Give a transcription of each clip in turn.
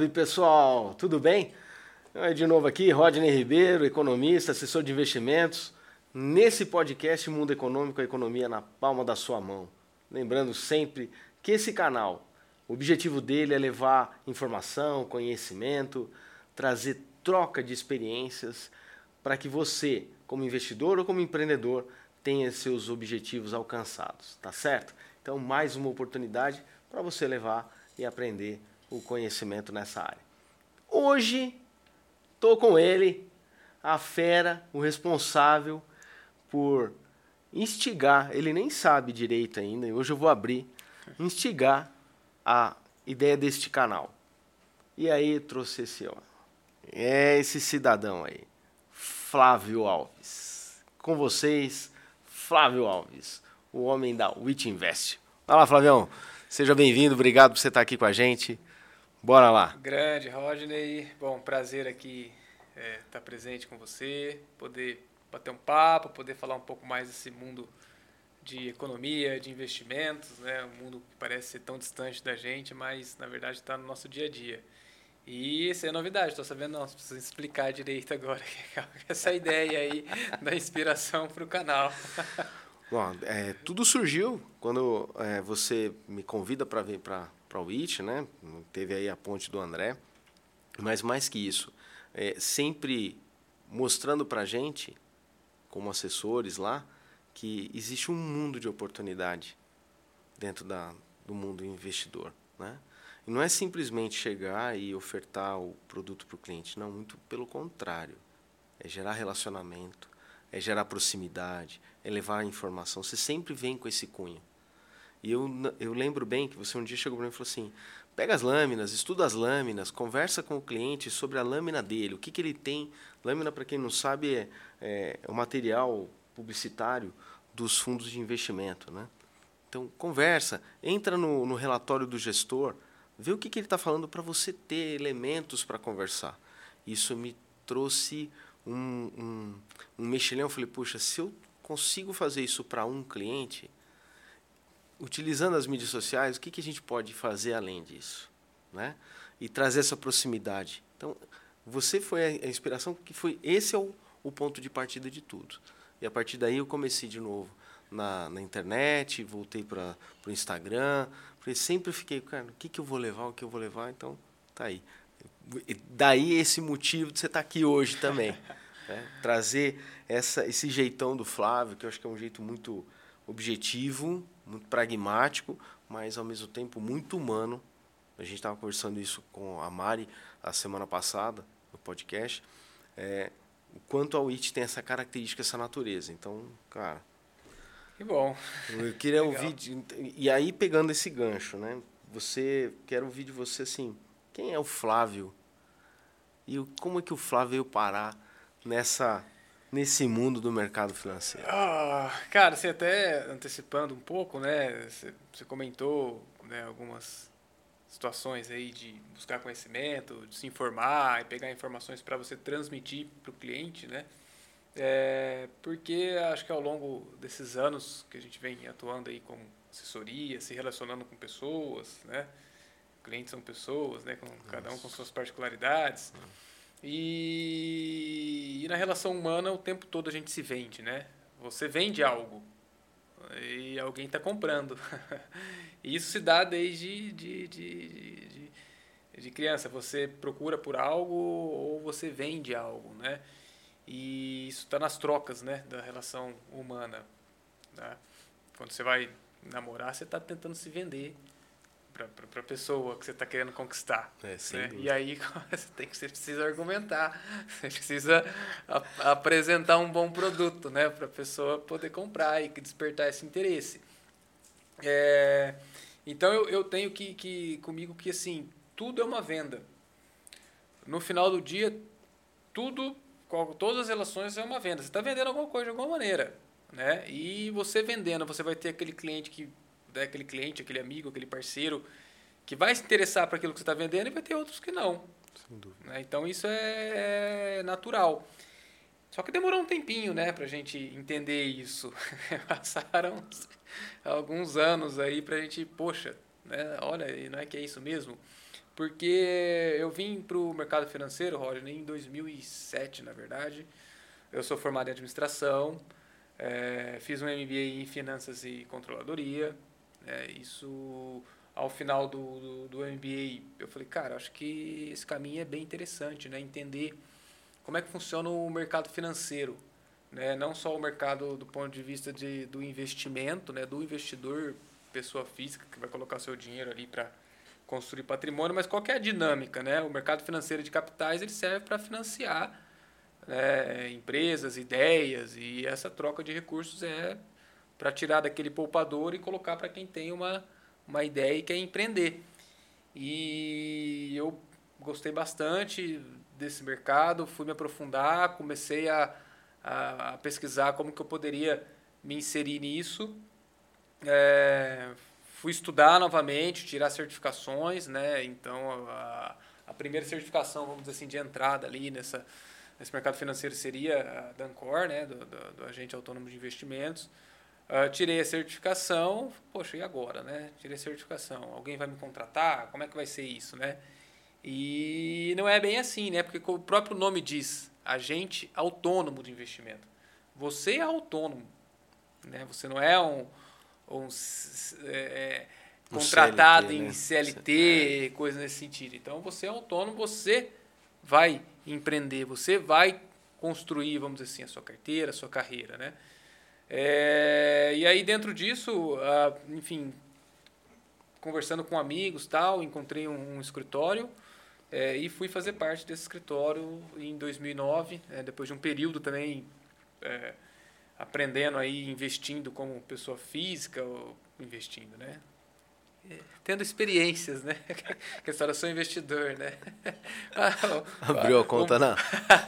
Salve pessoal, tudo bem? De novo aqui, Rodney Ribeiro, economista, assessor de investimentos. Nesse podcast Mundo Econômico, a economia na palma da sua mão. Lembrando sempre que esse canal, o objetivo dele é levar informação, conhecimento, trazer troca de experiências para que você, como investidor ou como empreendedor, tenha seus objetivos alcançados, tá certo? Então, mais uma oportunidade para você levar e aprender o conhecimento nessa área. Hoje, estou com ele, a fera, o responsável por instigar, ele nem sabe direito ainda, hoje eu vou abrir, instigar a ideia deste canal. E aí trouxe esse, ó, é esse cidadão aí, Flávio Alves. Com vocês, Flávio Alves, o homem da Witch Invest. Olá, Flavião. Seja bem-vindo, obrigado por você estar aqui com a gente. Bora lá. Grande, Rodney. Bom, prazer aqui estar é, tá presente com você, poder bater um papo, poder falar um pouco mais desse mundo de economia, de investimentos, né? Um mundo que parece ser tão distante da gente, mas na verdade está no nosso dia a dia. E isso é novidade, estou sabendo, não, preciso explicar direito agora essa ideia aí da inspiração para o canal. Bom, é, tudo surgiu quando é, você me convida para vir para o IT, né? Teve aí a ponte do André. Mas mais que isso, é, sempre mostrando para a gente, como assessores lá, que existe um mundo de oportunidade dentro da, do mundo investidor, né? E não é simplesmente chegar e ofertar o produto para o cliente, não, muito pelo contrário. É gerar relacionamento, é gerar proximidade, é levar informação. Você sempre vem com esse cunho. E eu, eu lembro bem que você um dia chegou para mim e falou assim: pega as lâminas, estuda as lâminas, conversa com o cliente sobre a lâmina dele, o que, que ele tem. Lâmina, para quem não sabe, é, é, o material publicitário dos fundos de investimento. Né? Então, conversa, entra no, no relatório do gestor, vê o que, que ele está falando para você ter elementos para conversar. Isso me trouxe um, um, um mexilhão. Eu falei, puxa, se eu consigo fazer isso para um cliente, utilizando as mídias sociais, o que, que a gente pode fazer além disso? Né? E trazer essa proximidade. Então, você foi a inspiração, que foi esse é o, o ponto de partida de tudo. E a partir daí eu comecei de novo na, na internet, voltei para o Instagram, porque sempre fiquei, cara, o que, que eu vou levar, o que eu vou levar, então tá aí. E daí esse motivo de você estar tá aqui hoje também. Né? Trazer essa, esse jeitão do Flávio, que eu acho que é um jeito muito objetivo, muito pragmático, mas ao mesmo tempo muito humano. A gente estava conversando isso com a Mari a semana passada, no podcast. É, o quanto a WIT tem essa característica, essa natureza. Então, cara. Que bom. Eu queria ouvir. E aí, pegando esse gancho, né? Você. Quero ouvir de você assim. Quem é o Flávio? E como é que o Flávio veio parar nessa nesse mundo do mercado financeiro? Ah, cara, você até antecipando um pouco, né? Você, comentou né, algumas situações aí de buscar conhecimento, de se informar e pegar informações para você transmitir para o cliente, né? É, porque acho que ao longo desses anos que a gente vem atuando aí com assessoria, se relacionando com pessoas, né? Clientes são pessoas, né? Com, cada um com suas particularidades. E, e, na relação humana, o tempo todo a gente se vende, né? Você vende algo e alguém está comprando. e isso se dá desde de, de, de, de, criança. Você procura por algo ou você vende algo, né? E isso está nas trocas, né? Da relação humana. Né? Quando você vai namorar, você está tentando se vender para a pessoa que você está querendo conquistar. É, né? E aí você, tem você precisa argumentar, você precisa a, apresentar um bom produto né? para a pessoa poder comprar e despertar esse interesse. É, então eu, eu tenho que, que comigo que assim, tudo é uma venda. No final do dia, tudo, todas as relações é uma venda. Você está vendendo alguma coisa de alguma maneira. Né? E você vendendo, você vai ter aquele cliente que daquele né, cliente, aquele amigo, aquele parceiro que vai se interessar para aquilo que você está vendendo e vai ter outros que não. Sem dúvida. Né? Então isso é natural. Só que demorou um tempinho, né, para a gente entender isso. Passaram alguns anos aí para a gente, poxa, né, olha, não é que é isso mesmo? Porque eu vim para o mercado financeiro, Roger, em 2007, na verdade. Eu sou formado em administração, é, fiz um MBA em finanças e controladoria. É, isso, ao final do, do, do, MBA, eu falei, cara, acho que esse caminho é bem interessante, né? Entender como é que funciona o mercado financeiro. Né? Não só o mercado do ponto de vista de, do investimento, né? do investidor, pessoa física, que vai colocar seu dinheiro ali para construir patrimônio, mas qual é a dinâmica? Né? O mercado financeiro de capitais ele serve para financiar né, empresas, ideias, e essa troca de recursos é para tirar daquele poupador e colocar para quem tem uma, uma ideia e quer empreender. E eu gostei bastante desse mercado, fui me aprofundar, comecei a, a, a pesquisar como que eu poderia me inserir nisso. É, fui estudar novamente, tirar certificações, né? Então a, a primeira certificação, vamos dizer assim, de entrada ali nessa nesse mercado financeiro seria a Dancor, né, do, do, do agente autônomo de investimentos. Uh, tirei a certificação, poxa, e agora, né? Tirei a certificação, alguém vai me contratar? Como é que vai ser isso, né? E não é bem assim, né? Porque o próprio nome diz, agente autônomo de investimento. Você é autônomo, né? Você não é um, um é, contratado CLT, em né? CLT, é. coisa nesse sentido. Então, você é autônomo, você vai empreender, você vai construir, vamos dizer assim, a sua carteira, a sua carreira, né? É, e aí dentro disso, enfim, conversando com amigos tal, encontrei um, um escritório é, e fui fazer parte desse escritório em 2009, é, depois de um período também é, aprendendo aí, investindo como pessoa física, investindo, né? Tendo experiências, né? Que a eu sou investidor, né? Abriu a conta na,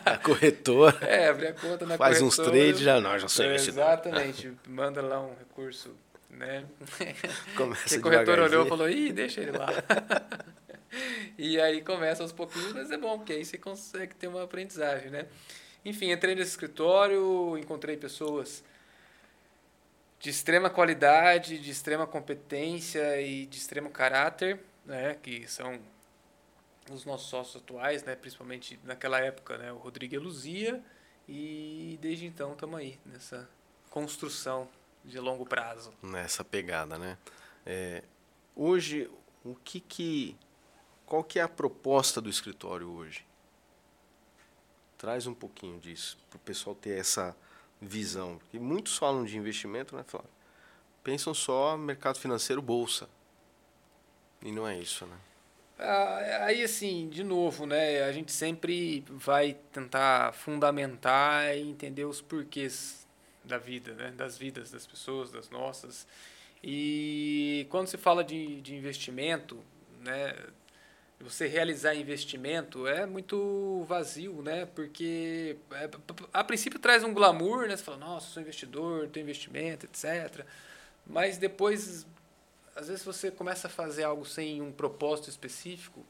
na corretora. É, abriu a conta na faz corretora. Faz uns trades já, não, já sou investidor. Exatamente, manda lá um recurso, né? Começa que a corretora olhou e falou, ih, deixa ele lá. e aí começa aos pouquinhos, mas é bom, porque aí você consegue ter uma aprendizagem, né? Enfim, entrei nesse escritório, encontrei pessoas de extrema qualidade, de extrema competência e de extremo caráter, né, que são os nossos sócios atuais, né, principalmente naquela época, né, o Rodrigo e Luzia, e desde então estamos aí nessa construção de longo prazo. Nessa pegada, né? É, hoje, o que que, qual que é a proposta do escritório hoje? Traz um pouquinho disso para o pessoal ter essa visão. Porque muitos falam de investimento, né, Flávio? Pensam só mercado financeiro, bolsa. E não é isso, né? Ah, aí, assim, de novo, né? A gente sempre vai tentar fundamentar e entender os porquês da vida, né? Das vidas das pessoas, das nossas. E quando se fala de, de investimento, né? Você realizar investimento é muito vazio, né? Porque é, a princípio traz um glamour, né? Você fala, nossa, sou investidor, tenho investimento, etc. Mas depois, às vezes você começa a fazer algo sem um propósito específico,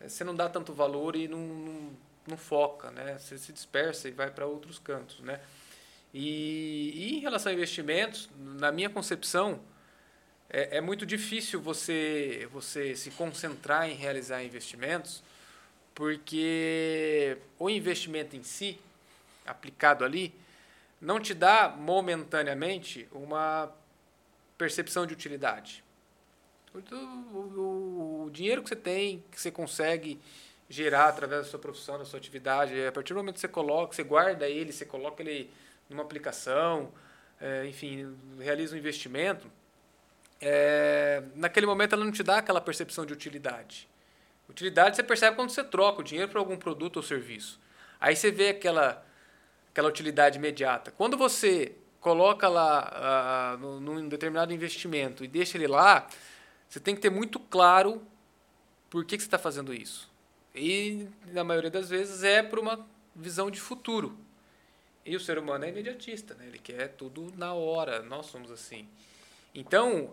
é, você não dá tanto valor e não, não, não foca, né? Você se dispersa e vai para outros cantos, né? E, e em relação a investimentos, na minha concepção, é, é muito difícil você, você se concentrar em realizar investimentos, porque o investimento em si, aplicado ali, não te dá momentaneamente uma percepção de utilidade. O, o, o, dinheiro que você tem, que você consegue gerar através da sua profissão, da sua atividade, a partir do momento que você coloca, você guarda ele, você coloca ele numa aplicação, é, enfim, realiza um investimento, é, naquele momento ela não te dá aquela percepção de utilidade. Utilidade você percebe quando você troca o dinheiro por algum produto ou serviço. Aí você vê aquela, aquela utilidade imediata. Quando você coloca lá uh, num determinado investimento e deixa ele lá, você tem que ter muito claro por que, que você está fazendo isso. E, na maioria das vezes, é por uma visão de futuro. E o ser humano é imediatista, né? ele quer tudo na hora. Nós somos assim. Então,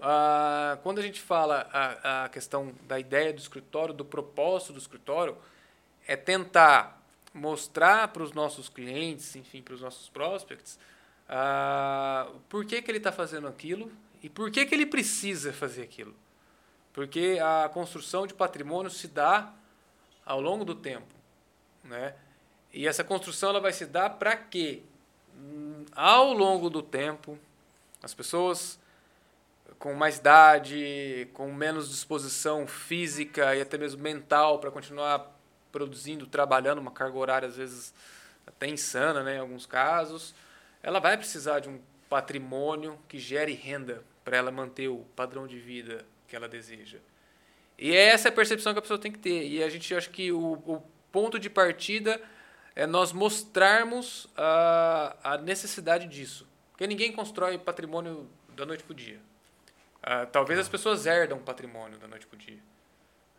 quando a gente fala a, a questão da ideia do escritório, do propósito do escritório, é tentar mostrar para os nossos clientes, enfim, para os nossos prospects, por que, que ele está fazendo aquilo e por que, que ele precisa fazer aquilo. Porque a construção de patrimônio se dá ao longo do tempo, né? E essa construção ela vai se dar para quê? Hum, ao longo do tempo, as pessoas com mais idade, com menos disposição física e até mesmo mental para continuar produzindo, trabalhando uma carga horária às vezes até insana, né, em alguns casos, ela vai precisar de um patrimônio que gere renda para ela manter o padrão de vida que ela deseja. E é essa a percepção que a pessoa tem que ter. E a gente acha que o, o ponto de partida é nós mostrarmos a, a necessidade disso. Porque ninguém constrói patrimônio da noite para o dia. Uh, talvez as pessoas herdam patrimônio da noite para o dia.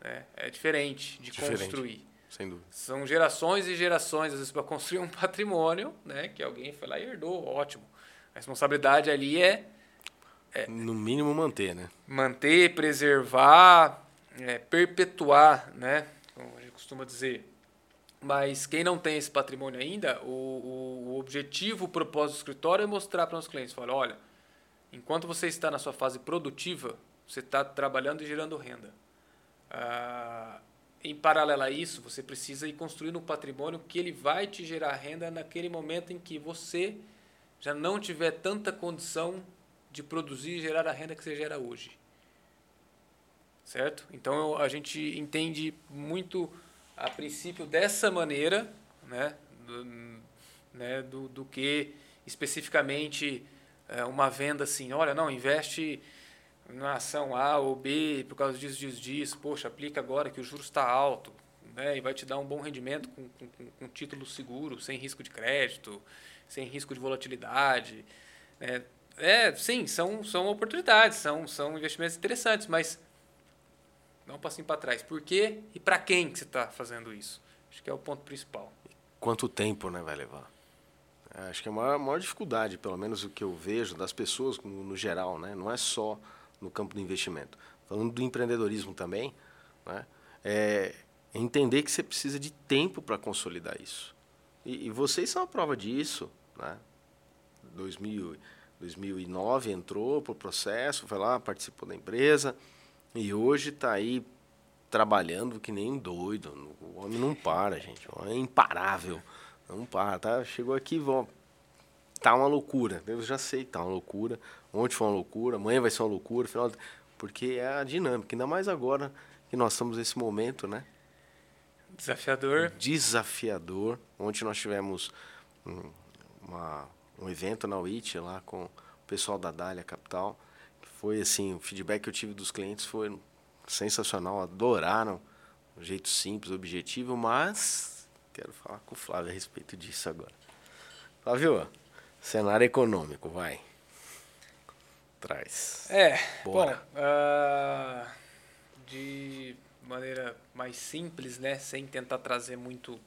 Né? É diferente de diferente, construir. Sem dúvida. São gerações e gerações, às vezes, para construir um patrimônio né? que alguém foi lá e herdou, ótimo. A responsabilidade ali é, é no mínimo manter, né? Manter, preservar, é, perpetuar, né? Como a gente costuma dizer. Mas quem não tem esse patrimônio ainda, o, o, o objetivo, o propósito do escritório é mostrar para os clientes, falar, olha, Enquanto você está na sua fase produtiva, você está trabalhando e gerando renda. Ah, em paralelo a isso, você precisa ir construindo um patrimônio que ele vai te gerar renda naquele momento em que você já não tiver tanta condição de produzir e gerar a renda que você gera hoje. Certo? Então a gente entende muito a princípio dessa maneira, né, do, né, do, do que especificamente uma venda assim, olha, não, investe na ação A ou B por causa disso, disso, disso, poxa, aplica agora que o juros está alto, né, e vai te dar um bom rendimento com, com, com título seguro, sem risco de crédito, sem risco de volatilidade. Né. É, sim, são, são oportunidades, são, são investimentos interessantes, mas dá um passinho para trás. Por quê e para quem que você está fazendo isso? Acho que é o ponto principal. Quanto tempo né, vai levar? É, acho que é a maior, maior dificuldade, pelo menos o que eu vejo das pessoas no, no, geral, né? não é só no campo do investimento. Falando do empreendedorismo também, né? é entender que você precisa de tempo para consolidar isso. E, e, vocês são a prova disso. Né? 2000, 2009 entrou para o processo, foi lá, participou da empresa e hoje está aí trabalhando que nem doido. O homem não para, gente. O homem é imparável. Não para, tá? Chegou aqui, vão. Tá uma loucura. Eu já sei que tá uma loucura. Ontem foi uma loucura, amanhã vai ser uma loucura, final. Porque é a dinâmica, ainda mais agora que nós estamos nesse momento, né? Desafiador. Desafiador. Ontem nós tivemos um, uma, um evento na UIT lá com o pessoal da Dália Capital. Que foi assim, o feedback que eu tive dos clientes foi sensacional, adoraram o jeito simples, objetivo, mas Quero falar com o Flávio a respeito disso agora. Flávio, cenário econômico, vai. Traz. É, Bora. bom, uh, de maneira mais simples, né, sem tentar trazer muito uh,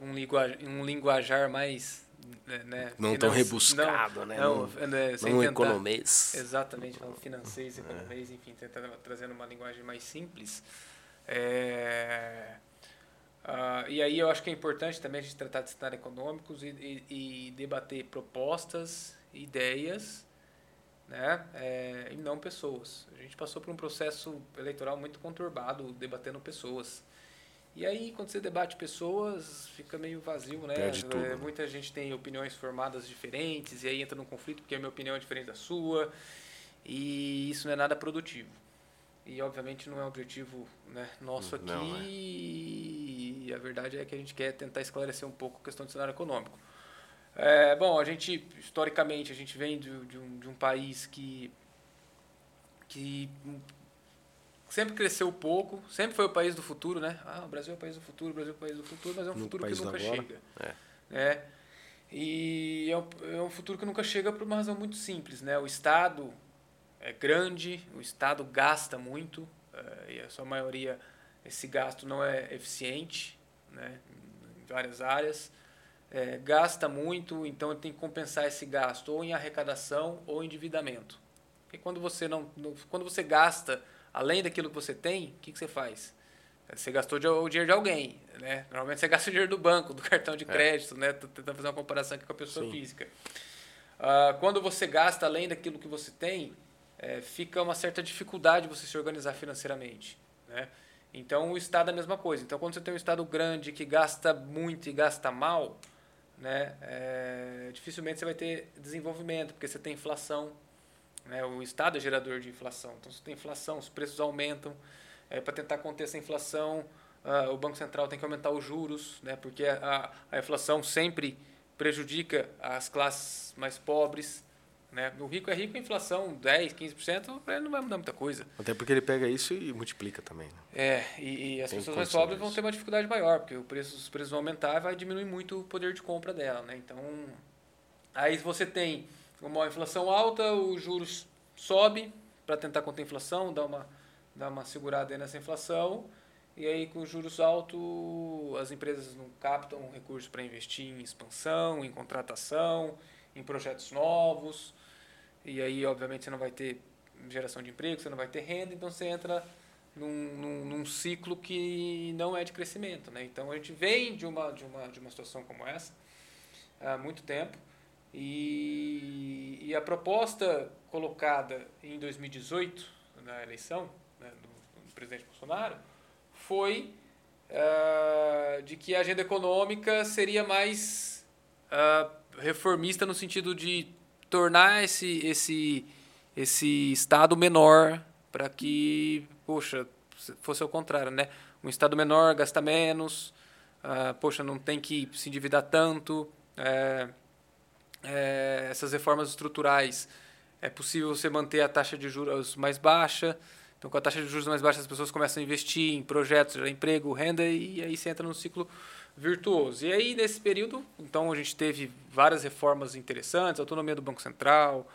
um, linguajar, um linguajar mais né, né não tão rebuscado, não, né? Não, não, né, não tentar, economês. Exatamente, falando financeiro, economês, é. enfim, tentando trazendo uma linguagem mais simples. É, Uh, e aí eu acho que é importante também a gente tratar de cenários econômicos e, e, e, debater propostas, ideias, né? É, e não pessoas. A gente passou por um processo eleitoral muito conturbado, debatendo pessoas. E aí, quando você debate pessoas, fica meio vazio, né? É, muita gente tem opiniões formadas diferentes, e aí entra num conflito porque a minha opinião é diferente da sua, e isso não é nada produtivo. E obviamente não é um objetivo né, nosso aqui. Não, é. E a verdade é que a gente quer tentar esclarecer um pouco a questão do cenário econômico. É, bom, a gente, historicamente, a gente vem de, de, um, de um país que, que sempre cresceu pouco, sempre foi o país do futuro, né? Ah, o Brasil é o país do futuro, o Brasil é o país do futuro, mas é um no futuro que nunca chega. É. Né? E é um, é um futuro que nunca chega por uma razão muito simples, né? O Estado é grande, o Estado gasta muito, é, e a sua maioria, esse gasto não é eficiente né, em várias áreas. É, gasta muito, então tem que compensar esse gasto ou em arrecadação ou em endividamento. Porque quando você, não, quando você gasta além daquilo que você tem, o que, que você faz? Você gastou o dinheiro de alguém, né? Normalmente você gasta o dinheiro do banco, do cartão de é. crédito, é. né? Tô tentando fazer uma comparação aqui com a pessoa Sim. física. Uh, quando você gasta além daquilo que você tem, é, fica uma certa dificuldade você se organizar financeiramente. Né? Então, o Estado é a mesma coisa. Então, quando você tem um Estado grande que gasta muito e gasta mal, né, é, dificilmente você vai ter desenvolvimento, porque você tem inflação. Né? O Estado é gerador de inflação. Então, você tem inflação, os preços aumentam. É, Para tentar conter essa inflação, uh, o Banco Central tem que aumentar os juros, né? porque a, a inflação sempre prejudica as classes mais pobres. Né? O rico é rico, a inflação 10, 15%, para ele não vai mudar muita coisa. Até porque ele pega isso e multiplica também. Né? É, e, e as Tem pessoas mais pobres vão ter uma dificuldade maior, porque o preço, os preços vão aumentar e vai diminuir muito o poder de compra dela. Né? Então, aí você tem uma inflação alta, os juros sobe para tentar conter a inflação, dar uma, dar uma segurada nessa inflação. E aí, com juros altos, as empresas não captam recursos para investir em expansão, em contratação, em projetos novos. E aí, obviamente, você não vai ter geração de emprego, você não vai ter renda, então você entra num, num, num, ciclo que não é de crescimento. Né? Então, a gente vem de uma, de uma, de uma situação como essa há muito tempo. E, e a proposta colocada em 2018, na eleição né, do, do presidente Bolsonaro, foi uh, de que a agenda econômica seria mais uh, reformista no sentido de tornar esse, esse, esse Estado menor para que, poxa, fosse ao contrário, né? Um Estado menor gasta menos, uh, poxa, não tem que se endividar tanto. É, é, essas reformas estruturais, é possível você manter a taxa de juros mais baixa. Então, com a taxa de juros mais baixa, as pessoas começam a investir em projetos, gerar emprego, renda, e aí você entra num ciclo virtuoso. E aí, nesse período, então, a gente teve várias reformas interessantes, autonomia do Banco Central,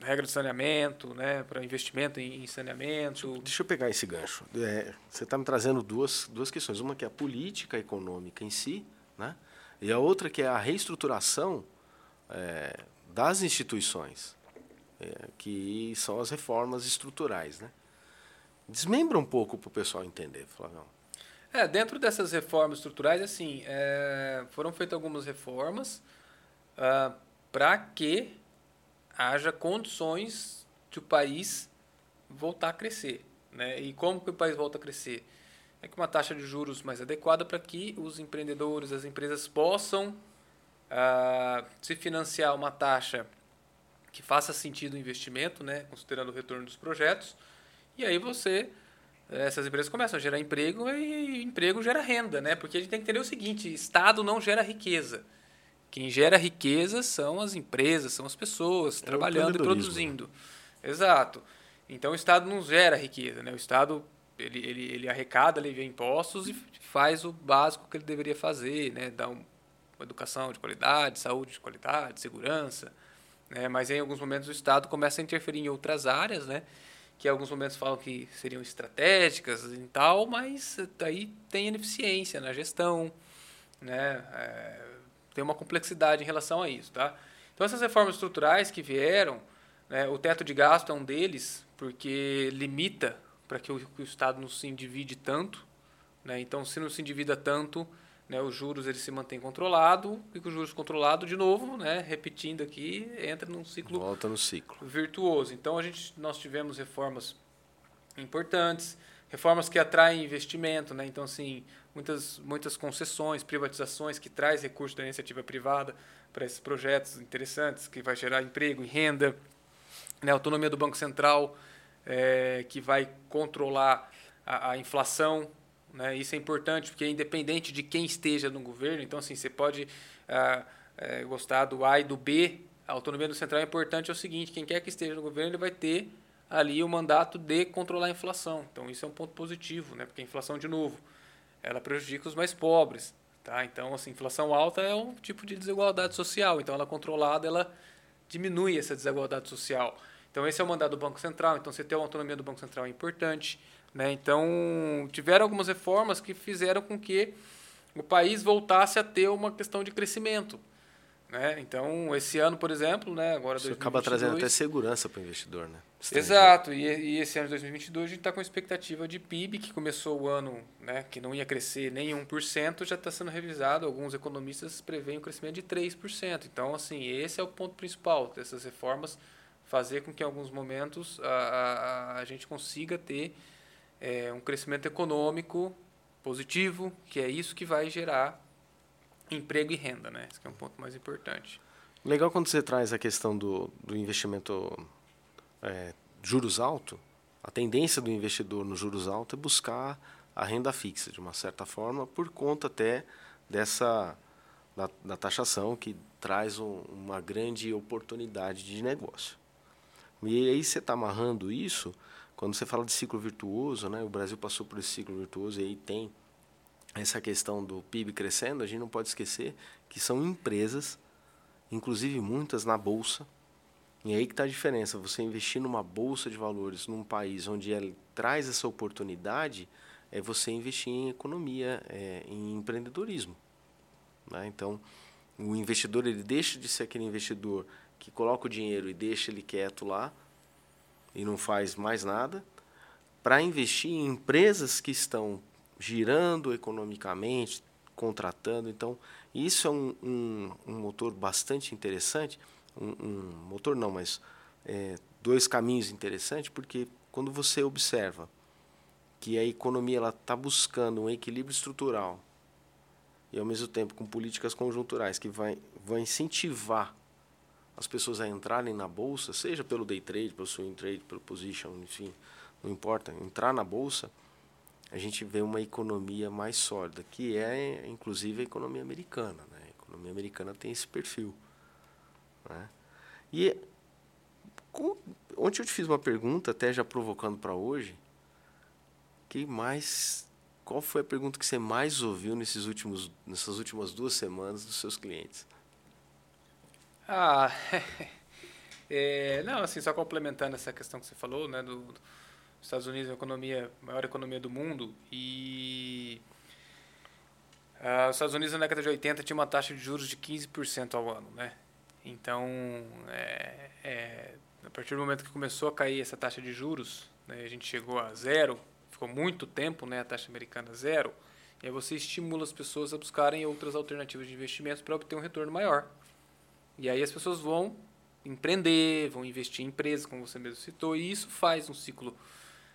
regra de saneamento, né, para investimento em, saneamento. Deixa eu pegar esse gancho. É, você está me trazendo duas, duas questões. Uma que é a política econômica em si, né, e a outra que é a reestruturação é, das instituições, é, que são as reformas estruturais. Né. Desmembra um pouco para o pessoal entender, Flavio. É, dentro dessas reformas estruturais, assim, é, foram feitas algumas reformas uh, ah, para que haja condições de o país voltar a crescer. Né? E como que o país volta a crescer? É com uma taxa de juros mais adequada para que os empreendedores, as empresas possam uh, se financiar uma taxa que faça sentido o investimento, né? considerando o retorno dos projetos, e aí você essas empresas começam a gerar emprego e emprego gera renda, né? Porque a gente tem que entender o seguinte: Estado não gera riqueza. Quem gera riqueza são as empresas, são as pessoas é trabalhando e produzindo. Exato. Então o Estado não gera riqueza, né? O Estado ele, ele, ele arrecada, ele vê impostos e faz o básico que ele deveria fazer, né? Dá um, uma educação de qualidade, saúde de qualidade, segurança, né? Mas em alguns momentos o Estado começa a interferir em outras áreas, né? Que alguns momentos falam que seriam estratégicas e tal, mas aí tem ineficiência na gestão, né? É, tem uma complexidade em relação a isso, tá? Então essas reformas estruturais que vieram, né, o teto de gasto é um deles, porque limita para que o, o Estado não se endivide tanto, né? Então se não se endivida tanto, né, os juros ele se mantém controlado e com os juros controlado de novo, né, repetindo aqui, entra num ciclo volta no ciclo virtuoso. Então a gente nós tivemos reformas importantes, reformas que atraem investimento, né? Então assim, muitas muitas concessões, privatizações que traz recursos da iniciativa privada para esses projetos interessantes que vai gerar emprego e renda, né, autonomia do Banco Central é, que vai controlar a, a inflação né? Isso é importante, porque independente de quem esteja no governo, então assim, você pode ah, é, gostar do A e do B, a autonomia do central é importante é o seguinte, quem quer que esteja no governo, ele vai ter ali o mandato de controlar a inflação. Então isso é um ponto positivo, né? porque a inflação, de novo, ela prejudica os mais pobres. Tá? Então, assim, inflação alta é um tipo de desigualdade social. Então, ela controlada, ela diminui essa desigualdade social. Então, esse é o mandato do Banco Central. Então, você ter uma autonomia do Banco Central é importante. Né? Então, tiveram algumas reformas que fizeram com que o país voltasse a ter uma questão de crescimento. Né? Então, esse ano, por exemplo, né, agora Isso 2022, acaba trazendo até segurança para o investidor. Né? Exato, e, e, esse ano de 2022 a gente está com expectativa de PIB, que começou o ano né, que não ia crescer nem 1%, já está sendo revisado. Alguns economistas preveem um crescimento de 3%. Então, assim, esse é o ponto principal dessas reformas fazer com que em alguns momentos a, a, a gente consiga ter é, um crescimento econômico positivo, que é isso que vai gerar emprego e renda, né? Esse é um ponto mais importante. Legal quando você traz a questão do, do investimento é, juros alto, a tendência do investidor no juros alto é buscar a renda fixa, de uma certa forma, por conta até dessa da, da taxação que traz um, uma grande oportunidade de negócio. E aí você está amarrando isso, quando você fala de ciclo virtuoso, né, o Brasil passou por esse ciclo virtuoso e aí tem essa questão do PIB crescendo, a gente não pode esquecer que são empresas, inclusive muitas na bolsa, e aí que está a diferença, você investir numa bolsa de valores num país onde ela traz essa oportunidade, é você investir em economia, é, em empreendedorismo. Né? Então, o investidor ele deixa de ser aquele investidor que coloca o dinheiro e deixa ele quieto lá e não faz mais nada, para investir em empresas que estão girando economicamente, contratando. Então, isso é um, um, um motor bastante interessante. Um, um motor não, mas é, dois caminhos interessantes, porque quando você observa que a economia está buscando um equilíbrio estrutural e ao mesmo tempo com políticas conjunturais que vai, vai incentivar as pessoas a entrarem na bolsa, seja pelo day trade, pelo swing trade, pelo position, enfim, não importa, entrar na bolsa, a gente vê uma economia mais sólida, que é inclusive a economia americana. Né? A economia americana tem esse perfil. Né? E com, ontem eu te fiz uma pergunta, até já provocando para hoje, que mais qual foi a pergunta que você mais ouviu nesses últimos, nessas últimas duas semanas dos seus clientes? Ah, é, não, assim, só complementando essa questão que você falou, né, do, dos Estados Unidos é a economia, maior economia do mundo e ah, os Estados Unidos na década de 80 tinha uma taxa de juros de 15% ao ano, né? Então, é, é, a partir do momento que começou a cair essa taxa de juros, né, a gente chegou a zero, ficou muito tempo, né, a taxa americana zero, e aí você estimula as pessoas a buscarem outras alternativas de investimentos para obter um retorno maior. E aí as pessoas vão empreender, vão investir em empresas, como você mesmo citou, e isso faz um ciclo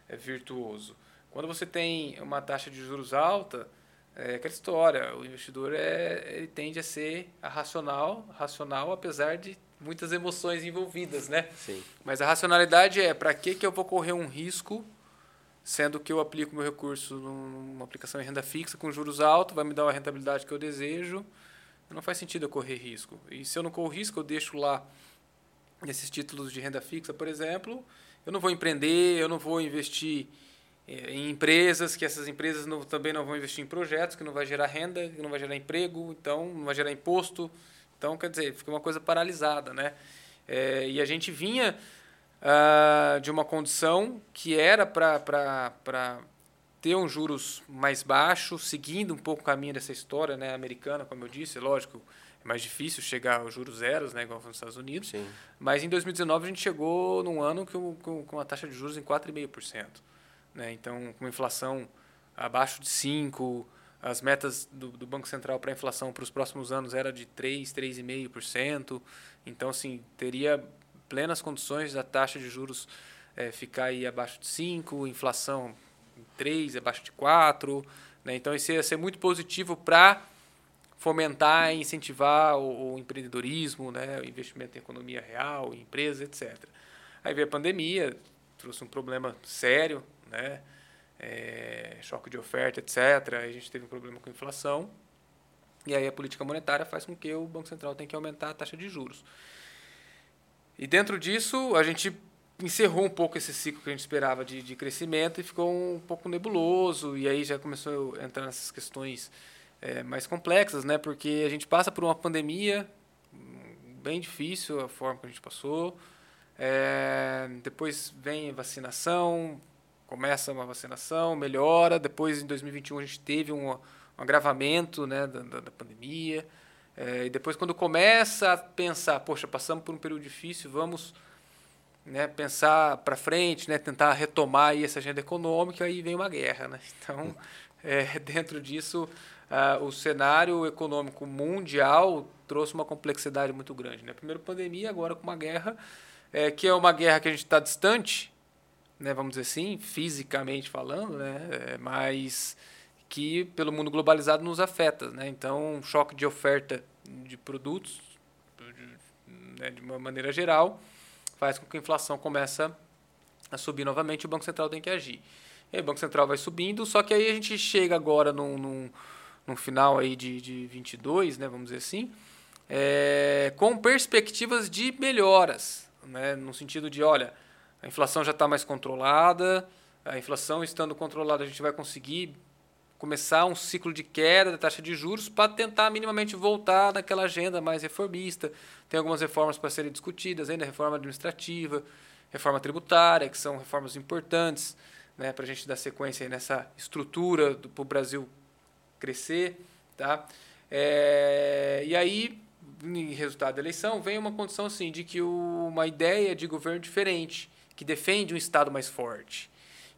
é, virtuoso. Quando você tem uma taxa de juros alta, é aquela história, o investidor é, ele tende a ser racional, racional apesar de muitas emoções envolvidas, né? Sim. Mas a racionalidade é para que, que eu vou correr um risco, sendo que eu aplico meu recurso numa aplicação em renda fixa com juros altos, vai me dar uma rentabilidade que eu desejo, não faz sentido eu correr risco. E se eu não corro risco, eu deixo lá nesses títulos de renda fixa, por exemplo, eu não vou empreender, eu não vou investir eh, em empresas, que essas empresas não, também não vão investir em projetos, que não vai gerar renda, que não vai gerar emprego, então não vai gerar imposto. Então, quer dizer, fica uma coisa paralisada, né? É, e a gente vinha uh, de uma condição que era para ter um juros mais baixos, seguindo um pouco o caminho dessa história né, americana, como eu disse, lógico, é mais difícil chegar aos juros zeros, né, igual nos Estados Unidos. Sim. Mas em 2019 a gente chegou num ano com, com, com uma taxa de juros em 4,5%. Né? Então, com uma inflação abaixo de 5%, as metas do, do Banco Central para a inflação para os próximos anos era de 3, 3,5%. Então, assim, teria plenas condições da taxa de juros é, ficar aí abaixo de 5, inflação 3, abaixo de 4. Né? Então, isso ia ser muito positivo para fomentar e incentivar o, o, empreendedorismo, né? o investimento em economia real, em empresas, etc. Aí veio a pandemia, trouxe um problema sério, né? É, choque de oferta, etc. Aí a gente teve um problema com inflação. E aí a política monetária faz com que o Banco Central tenha que aumentar a taxa de juros. E dentro disso, a gente encerrou um pouco esse ciclo que a gente esperava de, de crescimento e ficou um pouco nebuloso. E aí já começou a entrar nessas questões é, mais complexas, né? Porque a gente passa por uma pandemia bem difícil, a forma que a gente passou. É, depois vem vacinação, começa uma vacinação, melhora. Depois, em 2021, a gente teve um, um agravamento né, da, da, da pandemia. É, e depois, quando começa a pensar, poxa, passamos por um período difícil, vamos né, pensar para frente, né, tentar retomar essa agenda econômica, aí vem uma guerra. Né? Então, é, dentro disso, o cenário econômico mundial trouxe uma complexidade muito grande. Né? Primeiro pandemia, agora com uma guerra, é, que é uma guerra que a gente está distante, né, vamos dizer assim, fisicamente falando, né, é, mas que pelo mundo globalizado nos afeta. Né? Então, um choque de oferta de produtos, de, né, de uma maneira geral, faz com que a inflação comece a subir novamente e o Banco Central tem que agir. E aí, o Banco Central vai subindo, só que aí a gente chega agora num, num, num final aí de, de 22, né, vamos dizer assim, é, com perspectivas de melhoras, né, no sentido de, olha, a inflação já está mais controlada, a inflação estando controlada, a gente vai conseguir começar um ciclo de queda da taxa de juros para tentar minimamente voltar naquela agenda mais reformista. Tem algumas reformas para serem discutidas, ainda reforma administrativa, reforma tributária, que são reformas importantes né, para a gente dar sequência nessa estrutura para o Brasil crescer. Tá? É, e aí, em resultado da eleição, vem uma condição assim, de que o, uma ideia de governo diferente, que defende um Estado mais forte,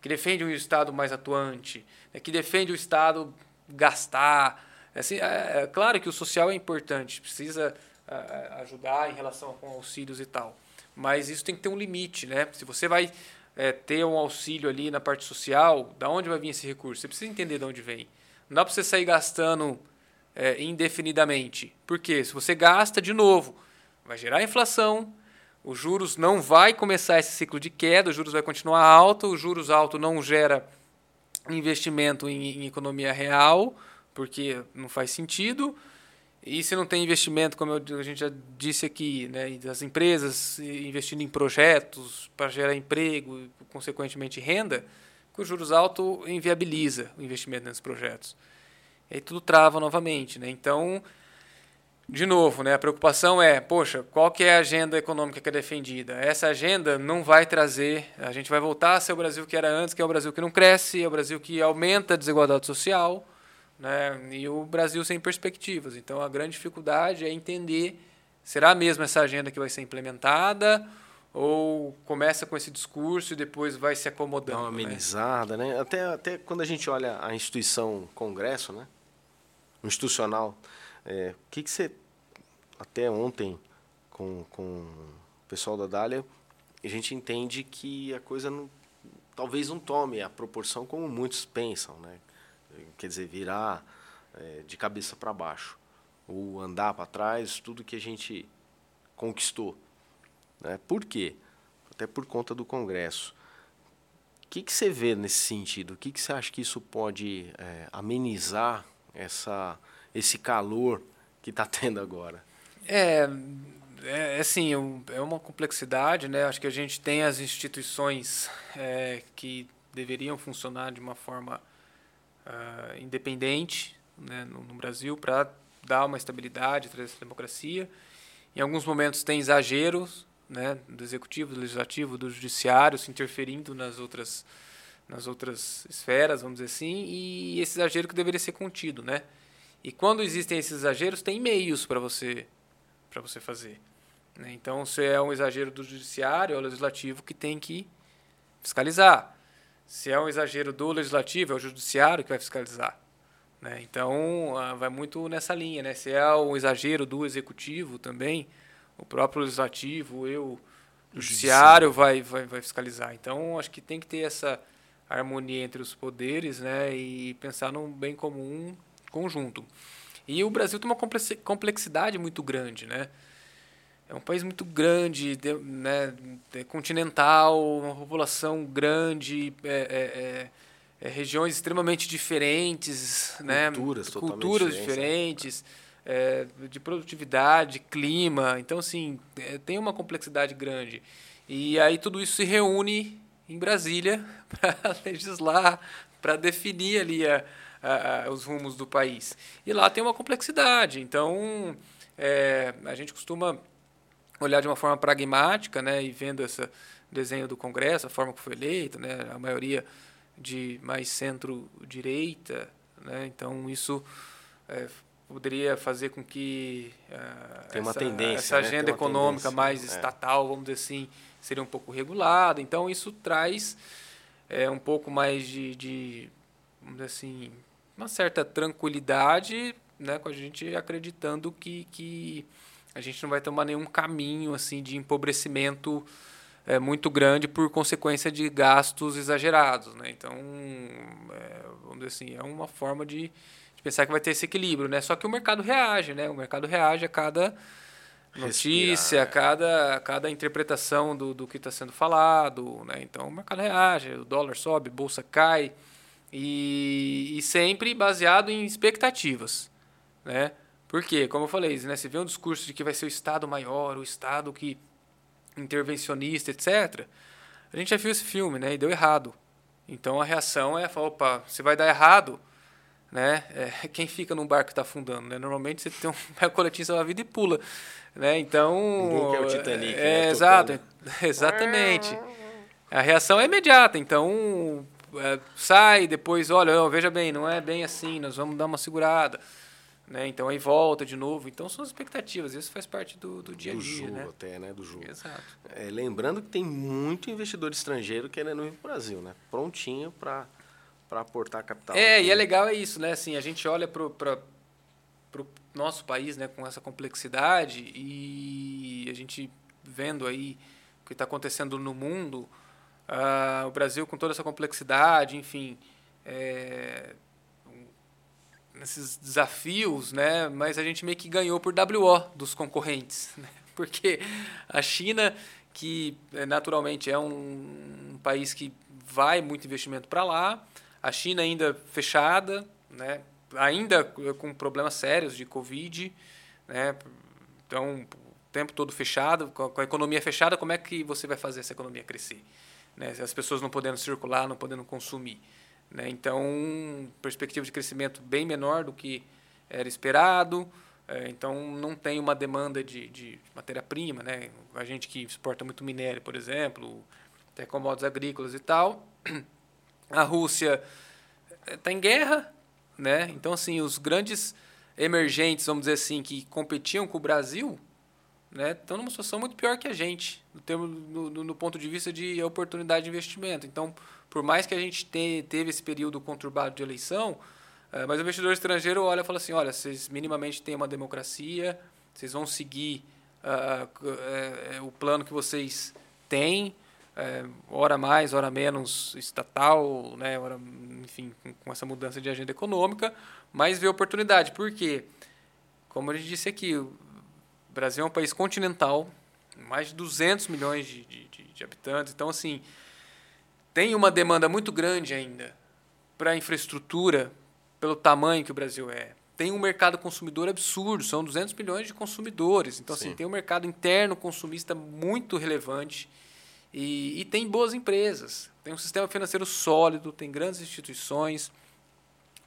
que defende um Estado mais atuante, né, que defende o Estado gastar. Assim, é, é, claro que o social é importante, precisa é, ajudar em relação com auxílios e tal, mas isso tem que ter um limite. Né? Se você vai é, ter um auxílio ali na parte social, da onde vai vir esse recurso? Você precisa entender de onde vem. Não dá para você sair gastando é, indefinidamente. Por quê? Se você gasta de novo, vai gerar inflação, os juros não vai começar esse ciclo de queda, os juros vai continuar alto, os juros alto não gera investimento em, em economia real, porque não faz sentido. E se não tem investimento, como a gente já disse aqui, né, das empresas investindo em projetos para gerar emprego e, consequentemente, renda, com juros altos inviabiliza o investimento nesses projetos. E aí tudo trava novamente. Né? Então, de novo, né, a preocupação é, poxa, qual que é a agenda econômica que é defendida? Essa agenda não vai trazer, a gente vai voltar a ser o Brasil que era antes, que é o Brasil que não cresce, é o Brasil que aumenta a desigualdade social, né, e o Brasil sem perspectivas. Então, a grande dificuldade é entender, será mesmo essa agenda que vai ser implementada ou começa com esse discurso e depois vai se acomodando? Dá uma né? amenizada, né? né? Até, até quando a gente olha a instituição Congresso, né? institucional, é, o que, que você, até ontem, com, com o pessoal da Dália, a gente entende que a coisa não, talvez não tome a proporção como muitos pensam, né? Quer dizer, virar é, de cabeça para baixo, ou andar para trás, tudo que a gente conquistou. Né? Por quê? Até por conta do Congresso. O que, que você vê nesse sentido? O que, que você acha que isso pode é, amenizar essa esse calor que está tendo agora? É, é, assim, é uma complexidade, né? Acho que a gente tem as instituições é, que deveriam funcionar de uma forma uh, independente né, no, no Brasil para dar uma estabilidade, trazer essa democracia. Em alguns momentos tem exageros né, do executivo, do legislativo, do judiciário se interferindo nas outras nas outras esferas, vamos dizer assim, e esse exagero que deveria ser contido, né? E quando existem esses exageros, tem meios para você para você fazer. Né? Então, se é um exagero do judiciário, é o legislativo que tem que fiscalizar. Se é um exagero do legislativo, é o judiciário que vai fiscalizar. Né? Então, ah, vai muito nessa linha. Né? Se é um exagero do executivo também, o próprio legislativo, eu, o judiciário vai, vai, vai fiscalizar. Então, acho que tem que ter essa harmonia entre os poderes né? e pensar num bem comum conjunto. E o Brasil tem uma complexidade muito grande, né? É um país muito grande, né, continental, uma população grande, é, é, é, é regiões extremamente diferentes, né? culturas, né? culturas diferentes, é, de produtividade, clima. Então, assim, é, tem uma complexidade grande. E aí tudo isso se reúne em Brasília para legislar, para definir ali a, a, os rumos do país. E lá tem uma complexidade. Então, é, a gente costuma olhar de uma forma pragmática, né, e vendo esse desenho do Congresso, a forma que foi eleita, né, a maioria de mais centro-direita, né, então isso é, poderia fazer com que uh, Tem uma essa, tendência, essa né? agenda econômica mais é. estatal, vamos dizer assim, seria um pouco regulada. Então isso traz é, um pouco mais de, de vamos dizer assim, uma certa tranquilidade, né, com a gente acreditando que, que a gente não vai tomar nenhum caminho assim de empobrecimento é, muito grande por consequência de gastos exagerados. Né? Então, é, vamos dizer assim, é uma forma de, de, pensar que vai ter esse equilíbrio. Né? Só que o mercado reage, né? o mercado reage a cada notícia, a cada, a cada interpretação do, do que está sendo falado. Né? Então, o mercado reage, o dólar sobe, a bolsa cai, e, e sempre baseado em expectativas. Né? Por quê? Como eu falei, né? você vê um discurso de que vai ser o Estado maior, o Estado que intervencionista, etc. A gente já viu esse filme, né? E deu errado. Então a reação é, opa, se vai dar errado, né? É, quem fica num barco que está afundando, né? Normalmente você tem um coletinho salva-vida e pula, né? Então Ninguém quer o Titanic, é, né? exato, exatamente. A reação é imediata, então é, sai depois, olha, veja bem, não é bem assim, nós vamos dar uma segurada. Né? Então aí volta de novo. Então são as expectativas, isso faz parte do, do dia a dia. Do jogo né? até, né? Do jogo. Exato. É, lembrando que tem muito investidor estrangeiro querendo ir para o Brasil, né? Prontinho para aportar capital. É, aqui. e é legal é isso, né? Assim, a gente olha para o nosso país né, com essa complexidade e a gente vendo aí o que está acontecendo no mundo, uh, o Brasil com toda essa complexidade, enfim, é, nesses desafios, né? Mas a gente meio que ganhou por WO dos concorrentes, né? porque a China, que é, naturalmente é um país que vai muito investimento para lá, a China ainda fechada, né? Ainda com problemas sérios de Covid, né? Então, o tempo todo fechado, com a economia fechada, como é que você vai fazer essa economia crescer? Né? As pessoas não podendo circular, não podendo consumir. Né? Então, perspectiva de crescimento bem menor do que era esperado. É, então, não tem uma demanda de, de matéria-prima. Né? A gente que exporta muito minério, por exemplo, até commodities agrícolas e tal. A Rússia está em guerra. Né? Então, assim, os grandes emergentes, vamos dizer assim, que competiam com o Brasil, né, estão numa situação muito pior que a gente, no, termo, no, no, ponto de vista de oportunidade de investimento. Então, por mais que a gente te, teve esse período conturbado de eleição, é, mas o investidor estrangeiro olha e fala assim, olha, vocês minimamente têm uma democracia, vocês vão seguir uh, uh, o plano que vocês têm, hora mais, hora menos estatal, né, hora, enfim, com essa mudança de agenda econômica, mas vê oportunidade. Por quê? Como a gente disse aqui, o Brasil é um país continental, mais de 200 milhões de, de, de habitantes, então, assim, tem uma demanda muito grande ainda para a infraestrutura, pelo tamanho que o Brasil é. Tem um mercado consumidor absurdo, são 200 milhões de consumidores. Então, Sim. assim, tem um mercado interno consumista muito relevante e, e tem boas empresas. Tem um sistema financeiro sólido, tem grandes instituições,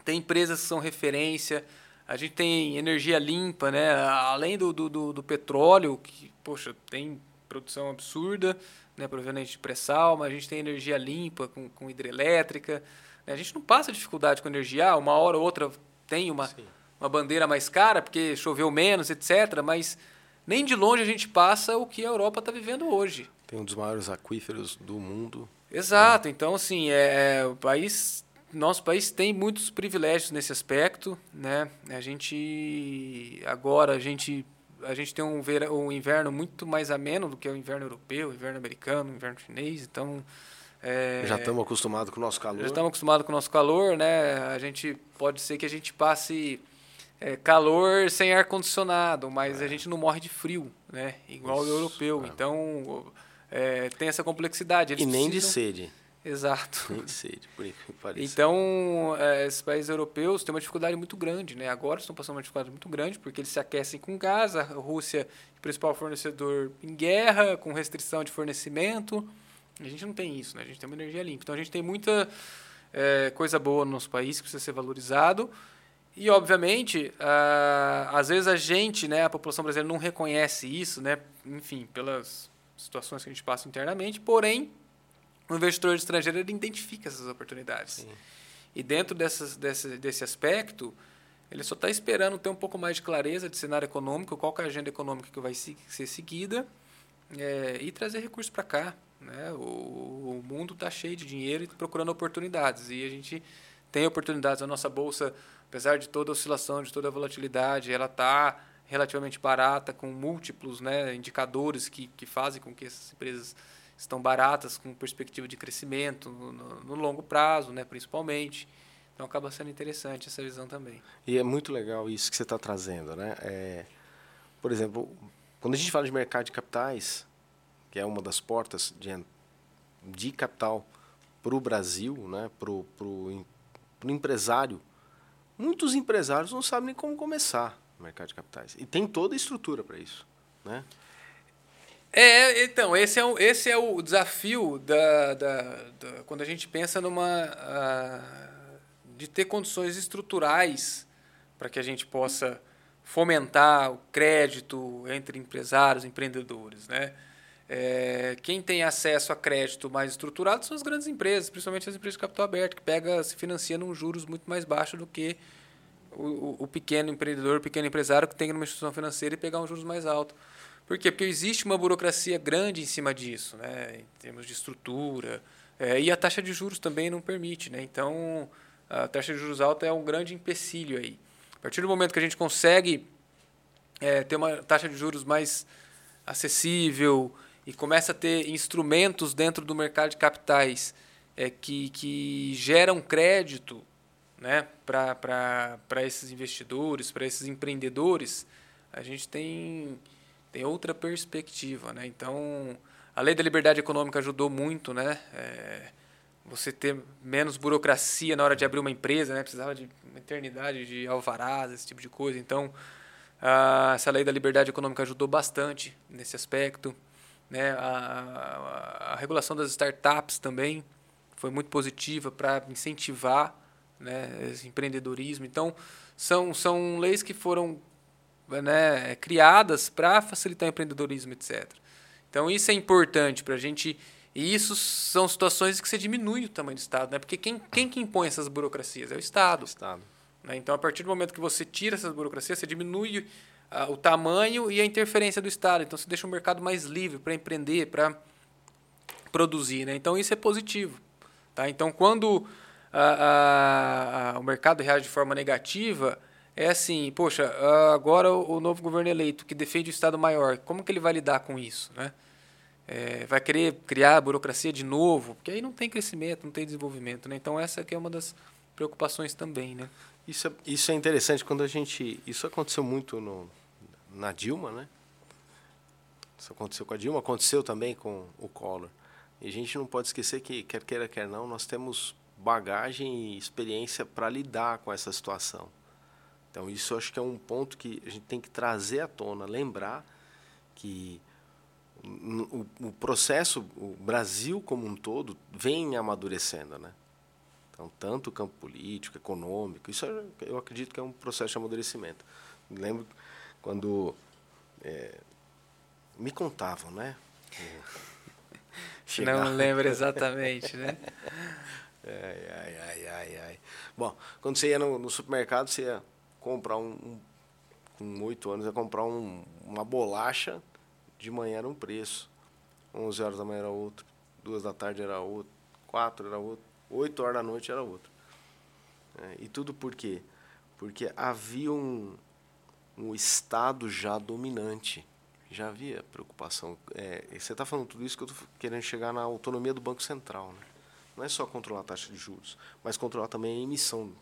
tem empresas que são referência. A gente tem energia limpa, né? além do, do, do petróleo, que, poxa, tem produção absurda né, provavelmente de pré-sal, mas a gente tem energia limpa com, com hidrelétrica. Né? A gente não passa dificuldade com energia. Ah, uma hora ou outra tem uma, uma bandeira mais cara porque choveu menos, etc. Mas nem de longe a gente passa o que a Europa está vivendo hoje. Tem um dos maiores aquíferos do mundo. Exato. É. Então, assim, é, é, o país nosso país tem muitos privilégios nesse aspecto, né? A gente agora a gente a gente tem um, verão, um inverno muito mais ameno do que o inverno europeu, o inverno americano, o inverno chinês, então... É, já estamos acostumados com o nosso calor. Já estamos acostumados com o nosso calor, né? A gente pode ser que a gente passe é, calor sem ar condicionado, mas é. a gente não morre de frio, né? Igual Isso, o europeu. É. Então é, tem essa complexidade. Eles e nem precisam... de sede. Exato. Nem por que pareça. Então, é, esses países europeus têm uma dificuldade muito grande, né? Agora estão passando uma dificuldade muito grande porque eles se aquecem com gás, a Rússia, principal fornecedor em guerra, com restrição de fornecimento. A gente não tem isso, né? A gente tem uma energia limpa. Então, a gente tem muita é, coisa boa no nosso país que precisa ser valorizado. E, obviamente, às vezes a gente, né, a população brasileira não reconhece isso, né? Enfim, pelas situações que a gente passa internamente, porém o investidor estrangeiro ele identifica essas oportunidades. Sim. E dentro dessas, desse, desse aspecto, ele só está esperando ter um pouco mais de clareza de cenário econômico, qual é a agenda econômica que vai ser seguida, é, e trazer recursos para cá. Né? O, o mundo está cheio de dinheiro e procurando oportunidades. E a gente tem oportunidades. A nossa bolsa, apesar de toda a oscilação, de toda a volatilidade, ela está relativamente barata, com múltiplos né, indicadores que, que fazem com que essas empresas estão baratas, com perspectiva de crescimento no, no longo prazo, né, principalmente. Então acaba sendo interessante essa visão também. E é muito legal isso que você está trazendo, né? É, por exemplo, quando a gente fala de mercado de capitais, que é uma das portas de, de capital para o Brasil, né? Para o empresário, muitos empresários não sabem nem como começar no mercado de capitais. E tem toda a estrutura para isso, né? É, então, esse é o, esse é o desafio da, da, da quando a gente pensa numa... Uh, de ter condições estruturais para que a gente possa fomentar o crédito entre empresários, empreendedores, né? É, quem tem acesso a crédito mais estruturado são as grandes empresas, principalmente as empresas de capital aberto, que pega, se financia num juros muito mais baixo do que o, o, pequeno empreendedor, o pequeno empresário que tem numa instituição financeira e pegar um juros mais alto. Por quê? Porque existe uma burocracia grande em cima disso, né? em termos de estrutura, é, e a taxa de juros também não permite. Né? Então, a taxa de juros alta é um grande empecilho aí. A partir do momento que a gente consegue é, ter uma taxa de juros mais acessível e começa a ter instrumentos dentro do mercado de capitais é, que, que geram crédito né, para esses investidores, para esses empreendedores, a gente tem, tem outra perspectiva. Né? Então, a lei da liberdade econômica ajudou muito, né? É, você ter menos burocracia na hora de abrir uma empresa, né? Precisava de uma eternidade de alvarás, esse tipo de coisa. Então, ah, essa lei da liberdade econômica ajudou bastante nesse aspecto. Né? A, a, a regulação das startups também foi muito positiva para incentivar né, esse empreendedorismo. Então, são, são leis que foram né, criadas para facilitar o empreendedorismo, etc. Então, isso é importante para a gente e isso são situações que você diminui o tamanho do Estado, né? Porque quem, quem que impõe essas burocracias? É o Estado. O Estado. Né? Então, a partir do momento que você tira essas burocracias, você diminui uh, o tamanho e a interferência do Estado. Então, você deixa o mercado mais livre para empreender, para produzir. Né? Então, isso é positivo. Tá? Então, quando a, a, o mercado reage de forma negativa, é assim, poxa, agora o novo governo eleito que defende o Estado maior, como que ele vai lidar com isso? Né? é, vai querer criar burocracia de novo, porque aí não tem crescimento, não tem desenvolvimento. Né? Então, essa aqui é uma das preocupações também. Né? Isso, é, isso é interessante quando a gente. Isso aconteceu muito no, na Dilma, né? Isso aconteceu com a Dilma, aconteceu também com o Collor. E a gente não pode esquecer que, quer queira, quer não, nós temos bagagem e experiência para lidar com essa situação. Então, isso acho que é um ponto que a gente tem que trazer à tona, lembrar que o, o, processo, o Brasil como um todo, vem amadurecendo, né? Então, tanto o campo político, econômico, isso eu acredito que é um processo de amadurecimento. Me lembro quando é, me contavam, né? Não lembro exatamente, né? ai, ai, ai, ai, ai. Bom, quando você ia no, no supermercado, você ia comprar um, um com oito anos, ia comprar um, uma bolacha de manhã era um preço, 11 horas da manhã era outro, 2 da tarde era outro, 4 era outro, 8 horas da noite era outro. É, e tudo por quê? Porque havia um, um Estado já dominante. Já havia preocupação. É, você está falando tudo isso que eu estou querendo chegar na autonomia do Banco Central. Né? Não é só controlar a taxa de juros, mas controlar também a emissão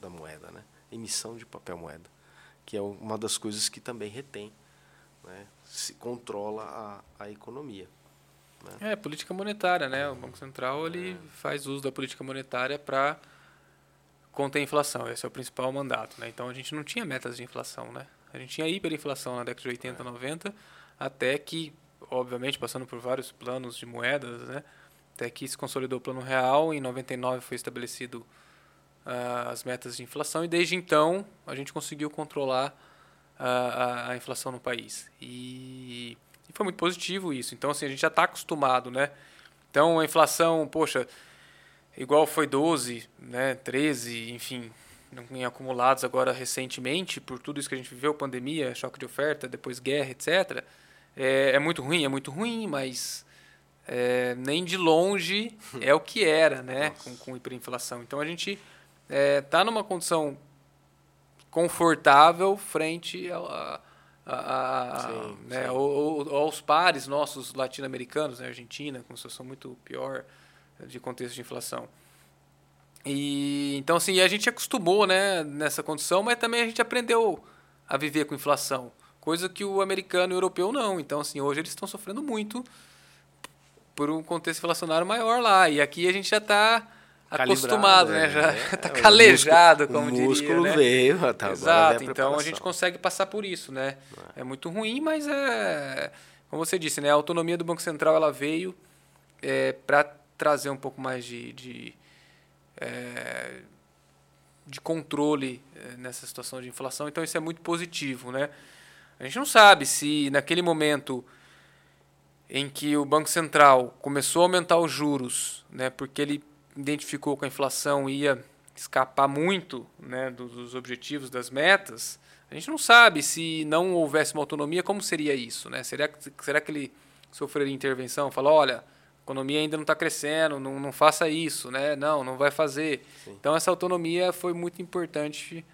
da moeda, né? Emissão de papel moeda, que é uma das coisas que também retém né? se controla a, a economia. Né? É, política monetária, né? O Banco Central ele é. faz uso da política monetária para conter a inflação. Esse é o principal mandato, né? Então a gente não tinha metas de inflação, né? A gente tinha hiperinflação na década de 80, é. 90, até que, obviamente, passando por vários planos de moedas, né? Até que se consolidou o plano real, em 99 foi estabelecido uh, as metas de inflação e desde então a gente conseguiu controlar a, a, inflação no país. E, e, foi muito positivo isso. Então, assim, a gente já está acostumado, né? Então, a inflação, poxa, igual foi 12, né, 13, enfim, em acumulados agora recentemente, por tudo isso que a gente viveu, pandemia, choque de oferta, depois guerra, etc., é, é muito ruim, é muito ruim, mas é, nem de longe é o que era, né, com, com hiperinflação. Então, a gente está é, numa condição confortável frente a, a, a sim, né, sim. Ou, ou, aos pares nossos latino-americanos, né, Argentina, com uma situação muito pior de contexto de inflação. E então assim, a gente acostumou, né, nessa condição, mas também a gente aprendeu a viver com inflação, coisa que o americano e o europeu não. Então assim, hoje eles estão sofrendo muito por um contexto inflacionário maior lá, e aqui a gente já está acostumado, né? Já está é, calejado, como diria. O músculo né? veio, tá, Exato. então a gente consegue passar por isso, né? É. é muito ruim, mas é, como você disse, né? A autonomia do Banco Central ela veio é, para trazer um pouco mais de, de é, de controle é, nessa situação de inflação. Então isso é muito positivo, né? A gente não sabe se naquele momento em que o Banco Central começou a aumentar os juros, né, porque ele identificou que a inflação ia escapar muito né, dos objetivos, das metas, a gente não sabe se não houvesse uma autonomia, como seria isso. Né? Será, será que ele sofreria intervenção? Fala, olha, economia ainda não está crescendo, não, não faça isso, né? Não, não vai fazer. Sim. Então essa autonomia foi muito importante,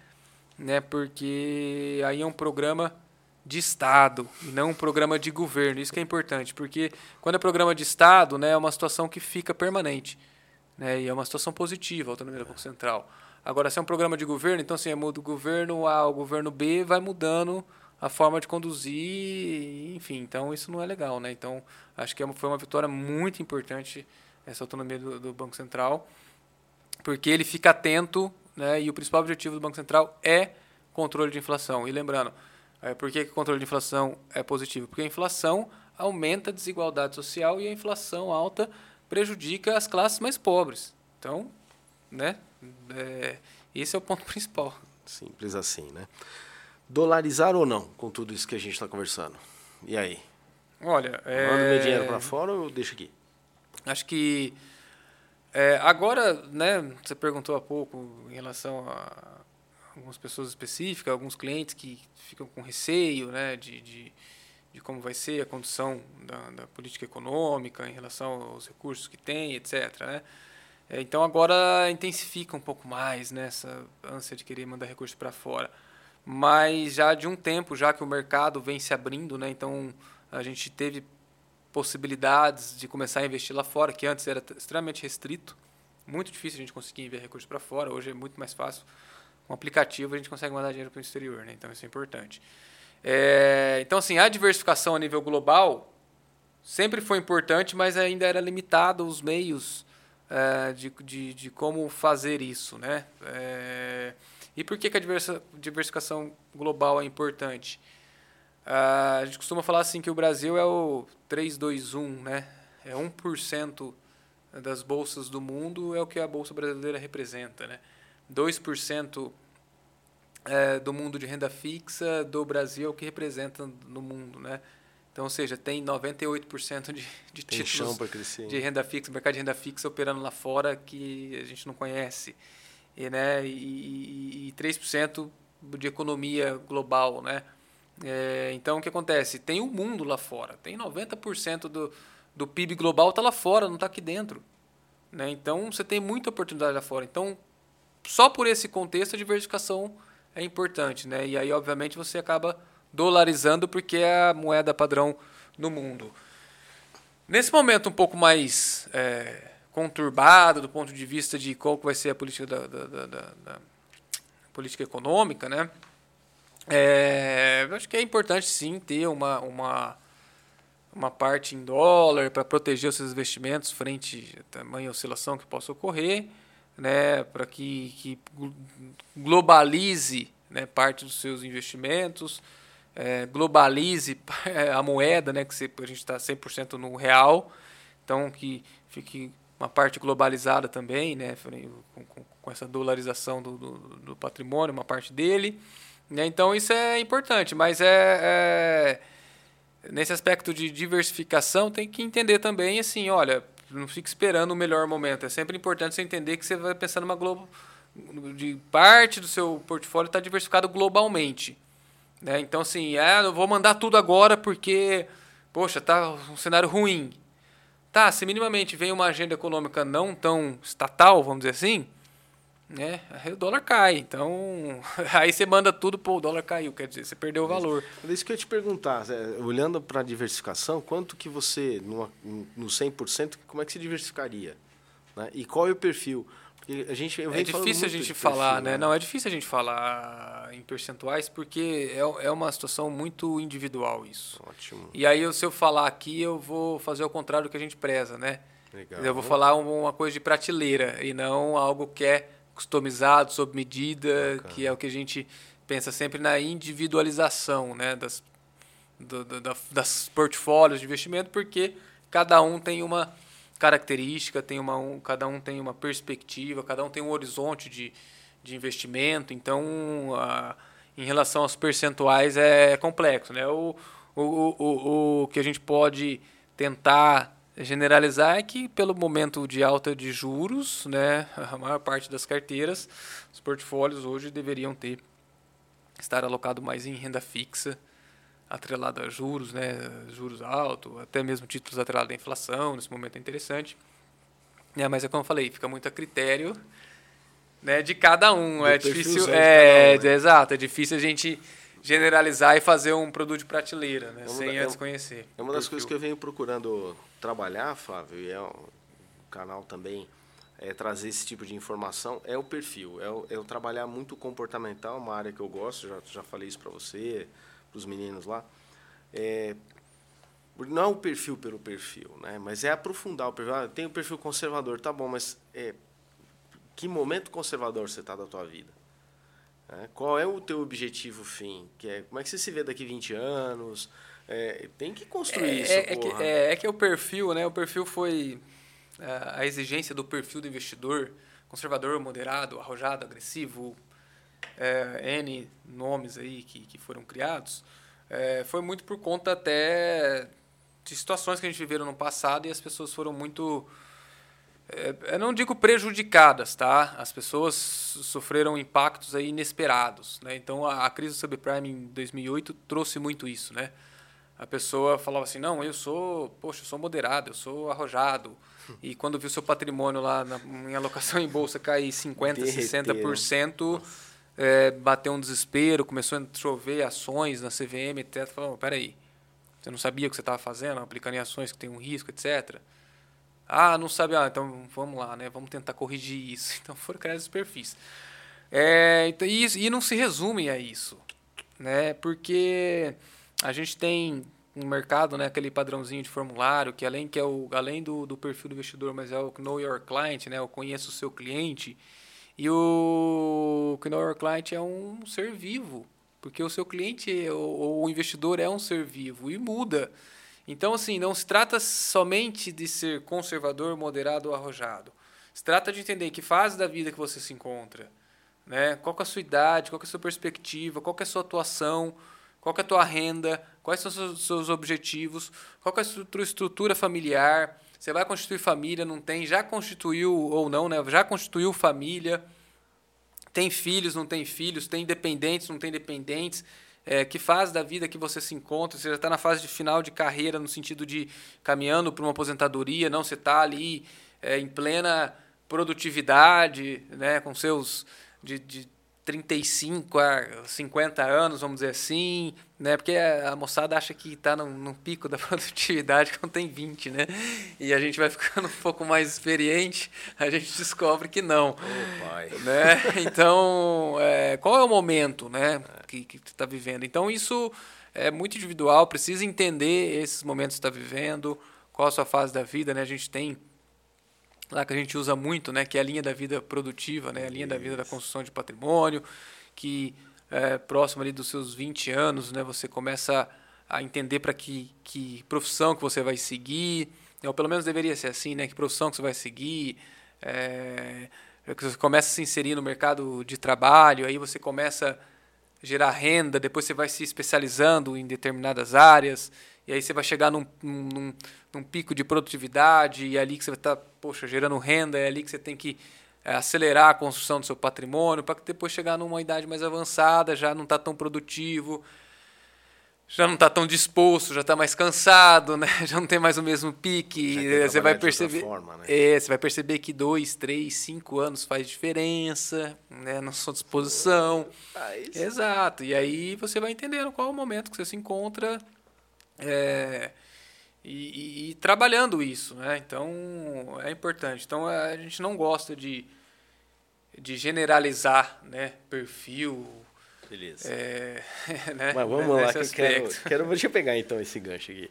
né? Porque aí é um programa de Estado e não um programa de governo. Isso que é importante, porque quando é programa de Estado, né, é uma situação que fica permanente, né? E é uma situação positiva, a autonomia do Banco Central. Agora, se é um programa de governo, então assim, é muda o governo A ao governo B, vai mudando a forma de conduzir, enfim, então isso não é legal, né? Então, acho que é foi uma vitória muito importante essa autonomia do, do Banco Central, porque ele fica atento, né? E o principal objetivo do Banco Central é controle de inflação. E lembrando, é, por que, o controle de inflação é positivo? Porque a inflação aumenta a desigualdade social e a inflação alta prejudica as classes mais pobres. Então, né? É, esse é o ponto principal. Simples assim, né? Dolarizar ou não com tudo isso que a gente está conversando? E aí? Olha, é... Manda meu dinheiro para fora ou deixa aqui? Acho que é, agora, né? Você perguntou há pouco em relação a algumas pessoas específicas, alguns clientes que ficam com receio, né? De, de, de como vai ser a condição da, da, política econômica em relação aos recursos que tem, etc. Né? É, então agora intensifica um pouco mais né, ânsia de querer mandar recursos para fora mas já de um tempo já que o mercado vem se abrindo, né? Então a gente teve possibilidades de começar a investir lá fora, que antes era extremamente restrito, muito difícil a gente conseguir enviar recursos para fora, hoje é muito mais fácil. Com um aplicativo a gente consegue mandar dinheiro para o exterior, né? Então isso é importante. É, então assim, a diversificação a nível global sempre foi importante, mas ainda era limitado os meios é, de, de, de como fazer isso, né? É, e por que, que a diversificação global é importante? A gente costuma falar assim que o Brasil é o 321, né? É 1% das bolsas do mundo é o que a bolsa brasileira representa, né? 2% é, do mundo de renda fixa do Brasil que representa no mundo, né? Então, ou seja, tem 98% de, de tem títulos de renda fixa, mercado de renda fixa operando lá fora que a gente não conhece e, né, e, e 3% de economia global, né? É, então, o que acontece? Tem o um mundo lá fora, tem 90% do, do PIB global está lá fora, não está aqui dentro. Né? Então, você tem muita oportunidade lá fora. Então, só por esse contexto, a diversificação é importante. Né? E aí, obviamente, você acaba dolarizando porque é a moeda padrão no mundo. Nesse momento um pouco mais... É, conturbada do ponto de vista de qual vai ser a política da, da, da, da política econômica, né? É, acho que é importante sim ter uma, uma, uma parte em dólar para proteger os seus investimentos frente a tamanha oscilação que possa ocorrer, né? Para que, que globalize né, parte dos seus investimentos, é, globalize a moeda, né? Que a gente está 100% no real, então que fique uma parte globalizada também, né, com, com, com essa dolarização do, do, do, patrimônio, uma parte dele. Né, então isso é importante, mas é, é, nesse aspecto de diversificação tem que entender também assim, olha, não fique esperando o melhor momento. É sempre importante você entender que você vai pensar numa globo de parte do seu portfólio está diversificado globalmente. Né? Então, assim, ah, eu vou mandar tudo agora porque, poxa, tá um cenário ruim. Tá, se minimamente vem uma agenda econômica não tão estatal, vamos dizer assim, né? Aí o dólar cai. Então, aí você manda tudo, pô, o dólar caiu, quer dizer, você perdeu o valor. É isso que eu ia te perguntar, olhando para a diversificação, quanto que você, numa, no 100%, como é que se diversificaria? Né? E qual é o perfil? Porque a gente, é difícil a gente falar, perfil, né? né? Não, é difícil a gente falar em percentuais, porque é, é uma situação muito individual isso. Ótimo. E aí, se eu falar aqui, eu vou fazer o contrário do que a gente preza, né? Legal. Eu vou falar uma coisa de prateleira e não algo que é customizado, sob medida, Bacana. que é o que a gente pensa sempre na individualização né, das, do, do, das portfólios de investimento, porque cada um tem uma característica, tem uma, um, cada um tem uma perspectiva, cada um tem um horizonte de, de investimento. Então, a, em relação aos percentuais, é complexo. Né? O, o, o, o que a gente pode tentar generalizar é que pelo momento de alta de juros, né, a maior parte das carteiras, os portfólios hoje deveriam ter estar alocado mais em renda fixa, atrelado a juros, né, juros altos, até mesmo títulos atrelados à inflação, nesse momento é interessante. É, mas é como eu falei, fica muito a critério né, de cada um. Do é difícil, é, né? exato, é difícil a gente generalizar e fazer um produto de prateleira, né, é sem antes conhecer. É uma das coisas que eu venho procurando trabalhar, Flávio, e é o canal também é trazer esse tipo de informação, é o perfil. É o, é o trabalhar muito comportamental, uma área que eu gosto, já, já falei isso para você, para os meninos lá. É, não é o perfil pelo perfil, né? mas é aprofundar o perfil. Ah, tem o perfil conservador, tá bom, mas é, que momento conservador você está da tua vida? É, qual é o teu objetivo fim? Que é, como é que você se vê daqui 20 anos? É, tem que construir é, isso, é, é, que, é, é, que o perfil, né? O perfil foi a exigência do perfil do investidor, conservador, moderado, arrojado, agressivo, é, N nomes aí que, que foram criados, é, foi muito por conta até de situações que a gente viveram no passado e as pessoas foram muito é, eu não digo prejudicadas, tá? As pessoas sofreram impactos aí inesperados, né? Então a, a crise do subprime em 2008 trouxe muito isso, né? A pessoa falava assim, não, eu sou, poxa, eu sou moderado, eu sou arrojado. E quando viu seu patrimônio lá na, em alocação em bolsa cair 50%, Derreteram. 60%, é, bateu um desespero, começou a chover ações na CVM, etc. Falou, peraí, você não sabia o que você estava fazendo, aplicando em ações que tem um risco, etc. Ah, não sabe, ah, então vamos lá, né? Vamos tentar corrigir isso. Então foram criados os perfis. É, então, e, e não se resume a isso, né? Porque a gente tem um mercado, né, aquele padrãozinho de formulário, que além que é o além do, do perfil do investidor, mas é o know your client, né, o conheça o seu cliente. E o know your client é um ser vivo, porque o seu cliente ou o investidor é um ser vivo e muda. Então, assim, não se trata somente de ser conservador, moderado ou arrojado. Se trata de entender que fase da vida que você se encontra, né? Qual é a sua idade, qual é a sua perspectiva, qual é a sua atuação, qual é a tua renda, quais são os seus objetivos, qual é a sua estrutura familiar, você vai constituir família, não tem, já constituiu ou não, né? Já constituiu família, tem filhos, não tem filhos, tem dependentes, não tem dependentes? É, que fase da vida que você se encontra, você já está na fase de final de carreira, no sentido de caminhando para uma aposentadoria, não, você está ali é, em plena produtividade, né, com seus de, de 35 a 50 anos, vamos dizer assim, né? Porque a moçada acha que está no, no, pico da produtividade quando tem 20, né? E a gente vai ficando um pouco mais experiente, a gente descobre que não. Oh, pai. Né? Então, é, qual é o momento, né? Que, que está vivendo? Então, isso é muito individual, precisa entender esses momentos que está vivendo, qual a sua fase da vida, né? A gente tem lá que a gente usa muito, né, que é a linha da vida produtiva, né, a linha da vida da construção de patrimônio, que é, próximo ali dos seus 20 anos, né, você começa a entender para que, que profissão que você vai seguir, né, ou pelo menos deveria ser assim, né, que profissão que você vai seguir, é, é você começa a se inserir no mercado de trabalho, aí você começa a gerar renda, depois você vai se especializando em determinadas áreas, e aí você vai chegar num, num, num pico de produtividade, e é ali que você vai estar, poxa, gerando renda, é ali que você tem que é, acelerar a construção do seu patrimônio, para depois chegar numa idade mais avançada, já não está tão produtivo, já não está tão disposto, já está mais cansado, né? Já não tem mais o mesmo pique. Você vai perceber, forma, né? é, você vai perceber que dois, três, cinco anos faz diferença, né? Na sua disposição. Exato. E aí você vai entendendo qual é o momento que você se encontra é, e, e, e, trabalhando isso, né? Então é importante. Então a gente não gosta de de generalizar, né? Perfil Beleza. É, né? Mas vamos lá, que eu quero, quero. Deixa eu pegar então esse gancho aqui.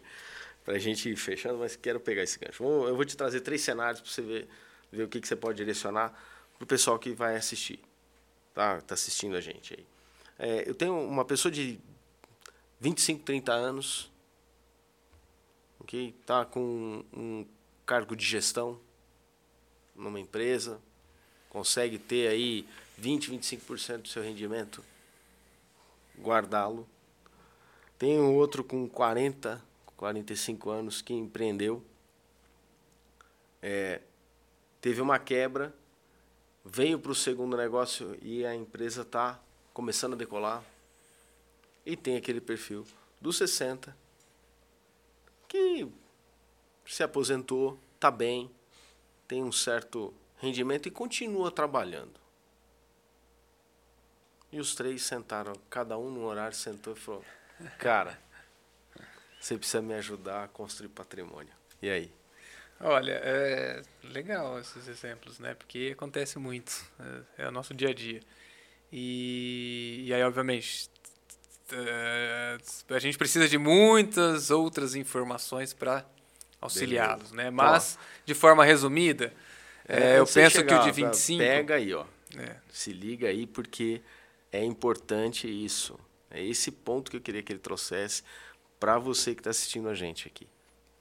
Pra gente ir fechando, mas quero pegar esse gancho. Eu vou te trazer três cenários para você ver, ver o que, que você pode direcionar pro pessoal que vai assistir. Tá, tá assistindo a gente aí. É, eu tenho uma pessoa de 25, 30 anos, ok? Tá com um cargo de gestão numa empresa, consegue ter aí 20, 25% do seu rendimento guardá-lo. Tem um outro com 40, 45 anos que empreendeu. É, teve uma quebra, veio para o segundo negócio e a empresa está começando a decolar. E tem aquele perfil dos 60 que se aposentou, está bem, tem um certo rendimento e continua trabalhando. E os três sentaram, cada um no horário sentou e falou: Cara, você precisa me ajudar a construir patrimônio. E aí? Olha, é legal esses exemplos, né? Porque acontece muito, é, é o nosso dia a dia. E, e aí, obviamente, a gente precisa de muitas outras informações para auxiliá-los, né? Mas, de forma resumida, é, eu penso chegar, que o de 25... Pega aí, ó. É. Se liga aí, porque é importante isso. É esse ponto que eu queria que ele trouxesse para você que está assistindo a gente aqui.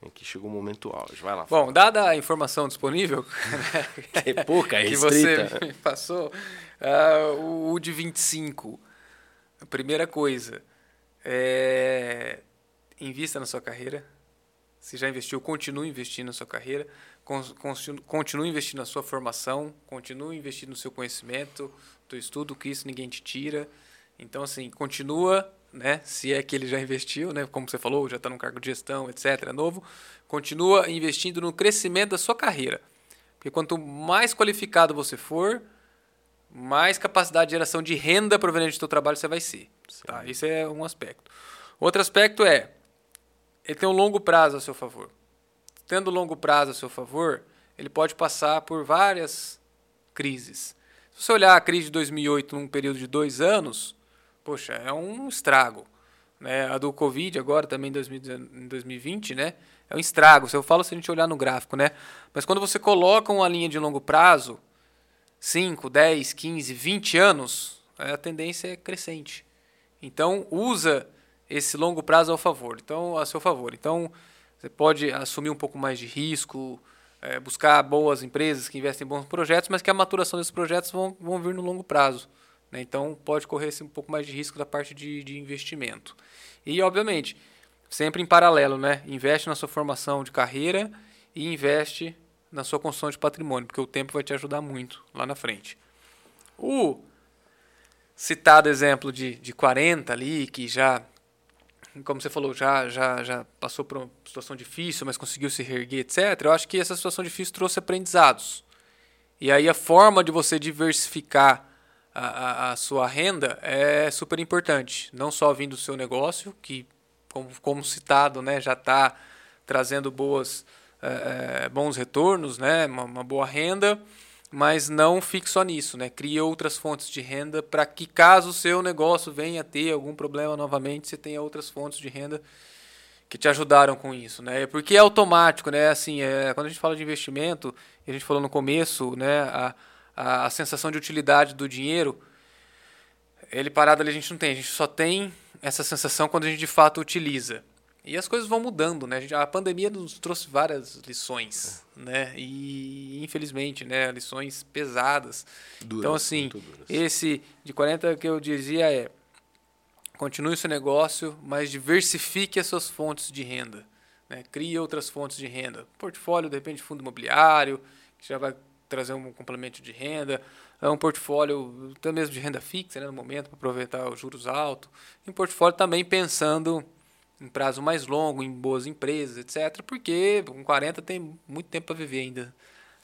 Aqui chegou o momento auge. Vai lá. Bom, fala. dada a informação disponível, é pouca, é que você me passou, uh, o de 25. Primeira coisa, é, invista na sua carreira. Se já investiu, continue investindo na sua carreira, continue investindo na sua formação, continue investindo no seu conhecimento, teu estudo, que isso ninguém te tira. Então, assim, continua, né? Se é que ele já investiu, né? Como você falou, já está num cargo de gestão, etc., é novo. Continua investindo no crescimento da sua carreira. Porque quanto mais qualificado você for, mais capacidade de geração de renda proveniente do seu trabalho você vai ser. Tá? Isso é um aspecto. Outro aspecto é, ele tem um longo prazo a seu favor. Tendo longo prazo a seu favor, ele pode passar por várias crises. Se você olhar a crise de 2008 num período de dois anos, poxa, é um estrago. Né? A do Covid agora também em 2020, né? É um estrago. Eu falo se a gente olhar no gráfico, né? Mas quando você coloca uma linha de longo prazo, 5, 10, 15, 20 anos, a tendência é crescente. Então, usa esse longo prazo ao favor, então a seu favor. Então, você pode assumir um pouco mais de risco, é, buscar boas empresas que investem em bons projetos, mas que a maturação desses projetos vão, vão vir no longo prazo. Né? Então, pode correr um pouco mais de risco da parte de, de investimento. E, obviamente, sempre em paralelo, né? investe na sua formação de carreira e investe na sua construção de patrimônio, porque o tempo vai te ajudar muito lá na frente. O citado exemplo de, de 40 ali, que já como você falou, já, já, já passou por uma situação difícil, mas conseguiu se reerguer, etc. Eu acho que essa situação difícil trouxe aprendizados. E aí a forma de você diversificar a, a, a sua renda é super importante. Não só vindo do seu negócio, que, como, como citado, né, já está trazendo boas, é, bons retornos, né, uma, uma boa renda, mas não fique só nisso, né? Crie outras fontes de renda para que caso o seu negócio venha a ter algum problema novamente, você tenha outras fontes de renda que te ajudaram com isso, né? Porque é automático, né? Assim, é, quando a gente fala de investimento, a gente falou no começo, né? A, a, a sensação de utilidade do dinheiro, ele parado ali a gente não tem, a gente só tem essa sensação quando a gente de fato utiliza. E as coisas vão mudando, né? A pandemia nos trouxe várias lições, é. né? E infelizmente, né, lições pesadas. Duras, então assim, esse de 40 que eu dizia é continue seu negócio, mas diversifique as suas fontes de renda, né? Crie outras fontes de renda. Portfólio, de repente, fundo imobiliário, que já vai trazer um complemento de renda, é um portfólio até mesmo de renda fixa, né, no momento para aproveitar os juros altos. E um portfólio também pensando em prazo mais longo, em boas empresas, etc. Porque com 40 tem muito tempo para viver ainda.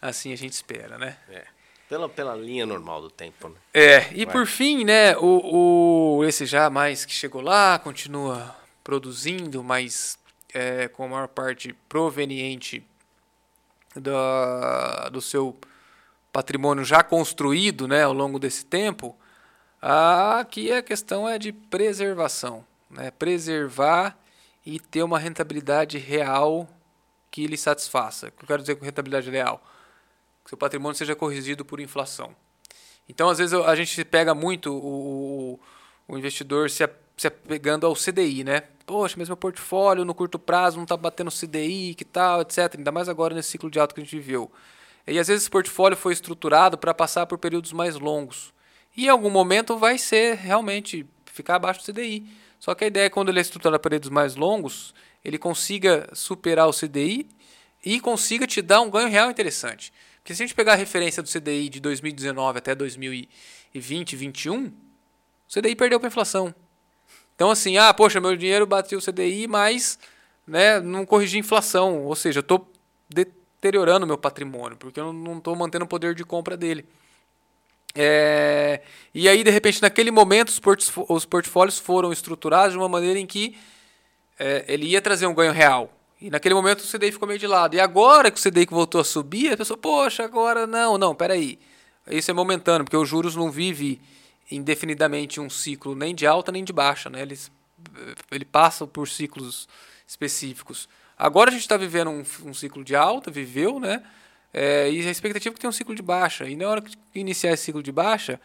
Assim a gente espera, né? É. Pela, pela linha normal do tempo, né? É, e Vai. por fim, né, o, o, esse já mais que chegou lá, continua produzindo, mas é, com a maior parte proveniente da, do seu patrimônio já construído né, ao longo desse tempo, aqui a questão é de preservação. Né? Preservar e ter uma rentabilidade real que lhe satisfaça. O que eu quero dizer com rentabilidade real? Que seu patrimônio seja corrigido por inflação. Então, às vezes, a gente pega muito o, o investidor se, se apegando ao CDI, né? Poxa, mas meu portfólio no curto prazo não está batendo CDI, que tal, etc. Ainda mais agora nesse ciclo de alto que a gente viveu. E às vezes esse portfólio foi estruturado para passar por períodos mais longos. E em algum momento vai ser realmente ficar abaixo do CDI. Só que a ideia é quando ele é estruturado para períodos mais longos, ele consiga superar o CDI e consiga te dar um ganho real interessante. Porque se a gente pegar a referência do CDI de 2019 até 2020, 2021, o CDI perdeu para a inflação. Então assim, ah, poxa, meu dinheiro bateu o CDI, mas né, não corrigi a inflação. Ou seja, eu estou deteriorando meu patrimônio, porque eu não estou mantendo o poder de compra dele. É, e aí, de repente, naquele momento, os, os portfólios foram estruturados de uma maneira em que é, ele ia trazer um ganho real. E naquele momento o CDI ficou meio de lado. E agora que o CDI voltou a subir, a pessoa, poxa, agora não, não, peraí. Isso é momentâneo, porque os juros não vive indefinidamente um ciclo nem de alta nem de baixa. Né? Eles, ele passa por ciclos específicos. Agora a gente está vivendo um, um, ciclo de alta, viveu, né? É, e a expectativa é que tem um ciclo de baixa. E na hora que iniciar esse ciclo de baixa,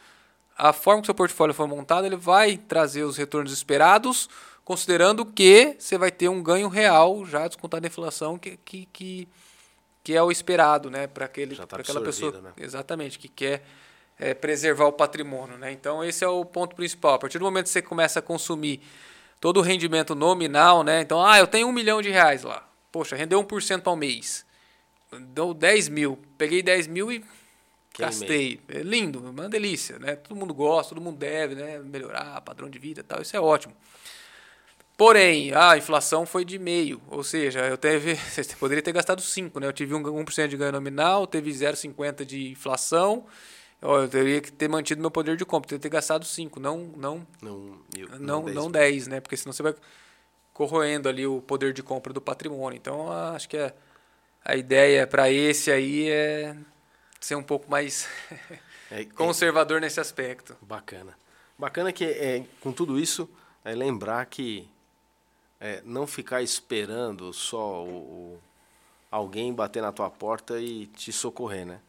a forma que o seu portfólio for montado, ele vai trazer os retornos esperados, considerando que você vai ter um ganho real, já descontado a inflação, que, que, que, que é o esperado, né? Para tá aquela pessoa. Né? Exatamente, que quer é, preservar o patrimônio. Né? Então, esse é o ponto principal. A partir do momento que você começa a consumir todo o rendimento nominal, né? Então, ah, eu tenho um milhão de reais lá. Poxa, rendeu 1% ao mês. Deu 10 mil. Peguei 10 mil e gastei. É lindo, uma delícia, né? Todo mundo gosta, todo mundo deve, né? Melhorar padrão de vida e tal, isso é ótimo. Porém, a inflação foi de meio, ou seja, eu teve, você poderia ter gastado 5, né? Eu tive 1% de ganho nominal, teve 0,50 de inflação, eu teria que ter mantido meu poder de compra, teria que ter gastado 5, não não não, eu, não, não 10, né? Porque senão você vai corroendo ali o poder de compra do patrimônio. Então, acho que a, a ideia para esse aí é ser um pouco mais é, conservador nesse aspecto. Bacana. Bacana que é, com tudo isso é lembrar que é, não ficar esperando só o, o, alguém bater na tua porta e te socorrer, né?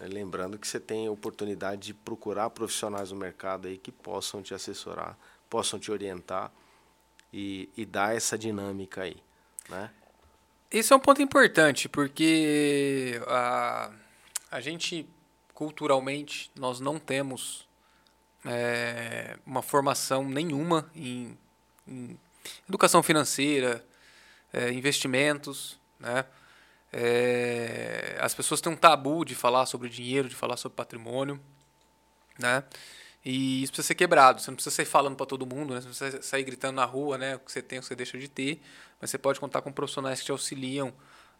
É, lembrando que você tem a oportunidade de procurar profissionais no mercado aí que possam te assessorar, possam te orientar e, e dar essa dinâmica aí, né? Isso é um ponto importante, porque a, a gente, culturalmente, nós não temos é, uma formação nenhuma em, em educação financeira, é, investimentos, né? É, as pessoas têm um tabu de falar sobre dinheiro, de falar sobre patrimônio, né? E isso precisa ser quebrado. Você não precisa sair falando para todo mundo, né? Você não precisa sair gritando na rua, né? O que você tem, o que você deixa de ter. Mas você pode contar com profissionais que te auxiliam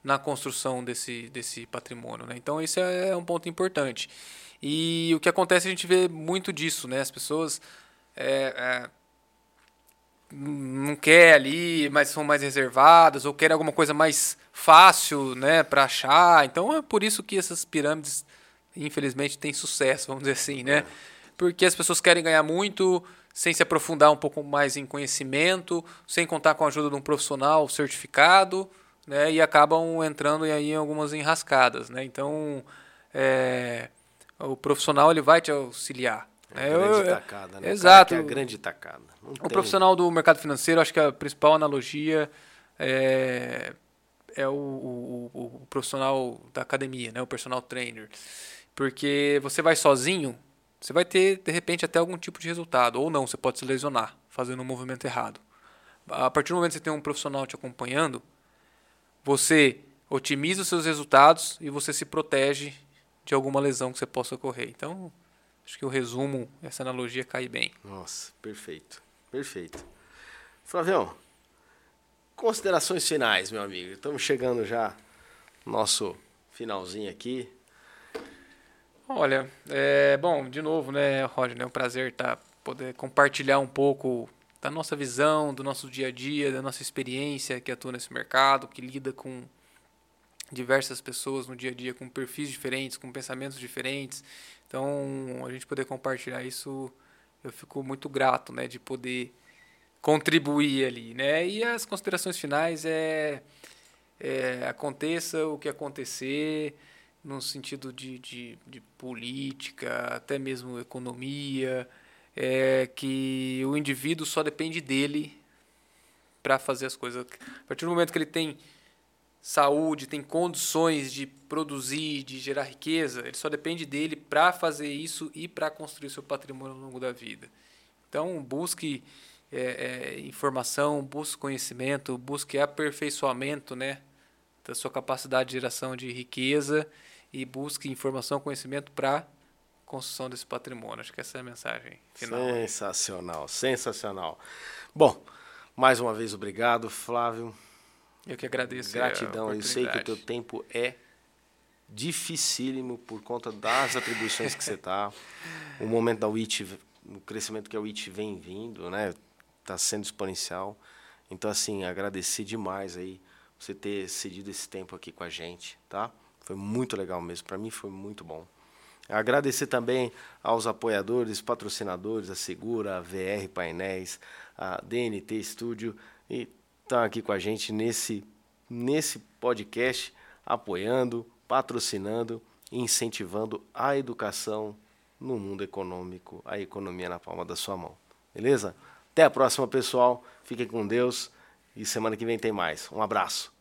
na construção desse, desse patrimônio, né? Então, isso é, é um ponto importante. E o que acontece, a gente vê muito disso, né? As pessoas é, é, não quer ali, mas são mais reservadas ou querem alguma coisa mais fácil, né, para achar. Então é por isso que essas pirâmides, infelizmente, têm sucesso, vamos dizer assim, né? Porque as pessoas querem ganhar muito sem se aprofundar um pouco mais em conhecimento, sem contar com a ajuda de um profissional certificado, né, e acabam entrando aí em algumas enrascadas, né? Então, é, o profissional ele vai te auxiliar. É, a grande tacada, né? Exato. O é a grande tacada. Não o tem... profissional do mercado financeiro, acho que a principal analogia é, é o, o, o, profissional da academia, né? o personal trainer. Porque você vai sozinho, você vai ter, de repente, até algum tipo de resultado. Ou não, você pode se lesionar fazendo um movimento errado. A partir do momento que você tem um profissional te acompanhando, você otimiza os seus resultados e você se protege de alguma lesão que você possa ocorrer. Então, Acho que o resumo, essa analogia cai bem. Nossa, perfeito. Perfeito. Flavião, considerações finais, meu amigo. Estamos chegando já no nosso finalzinho aqui. Olha, é, bom, de novo, né, Roger, é um prazer tá, poder compartilhar um pouco da nossa visão, do nosso dia a dia, da nossa experiência que atua nesse mercado, que lida com diversas pessoas no dia a dia, com perfis diferentes, com pensamentos diferentes. Então, a gente poder compartilhar isso, eu fico muito grato, né, de poder contribuir ali, né? E as considerações finais é, é aconteça o que acontecer no sentido de, de, de política, até mesmo economia, é que o indivíduo só depende dele para fazer as coisas. A partir do momento que ele tem saúde, tem condições de produzir, de gerar riqueza, ele só depende dele para fazer isso e para construir seu patrimônio ao longo da vida. Então, busque é, é, informação, busque conhecimento, busque aperfeiçoamento né, da sua capacidade de geração de riqueza e busque informação, conhecimento para construção desse patrimônio. Acho que essa é a mensagem final. Sensacional, sensacional. Bom, mais uma vez obrigado, Flávio. Eu que agradeço. Gratidão. Eu sei que o teu tempo é dificílimo por conta das atribuições que você está. O momento da WIT, o crescimento que a WIT vem vindo, né? Está sendo exponencial. Então, assim, agradecer demais aí você ter cedido esse tempo aqui com a gente, tá? Foi muito legal mesmo. Para mim foi muito bom. Agradecer também aos apoiadores, patrocinadores, a Segura, a VR Painéis, a DNT Studio e estão aqui com a gente nesse, nesse podcast, apoiando, patrocinando e incentivando a educação no mundo econômico, a economia na palma da sua mão. Beleza? Até a próxima, pessoal. Fiquem com Deus e semana que vem tem mais. Um abraço.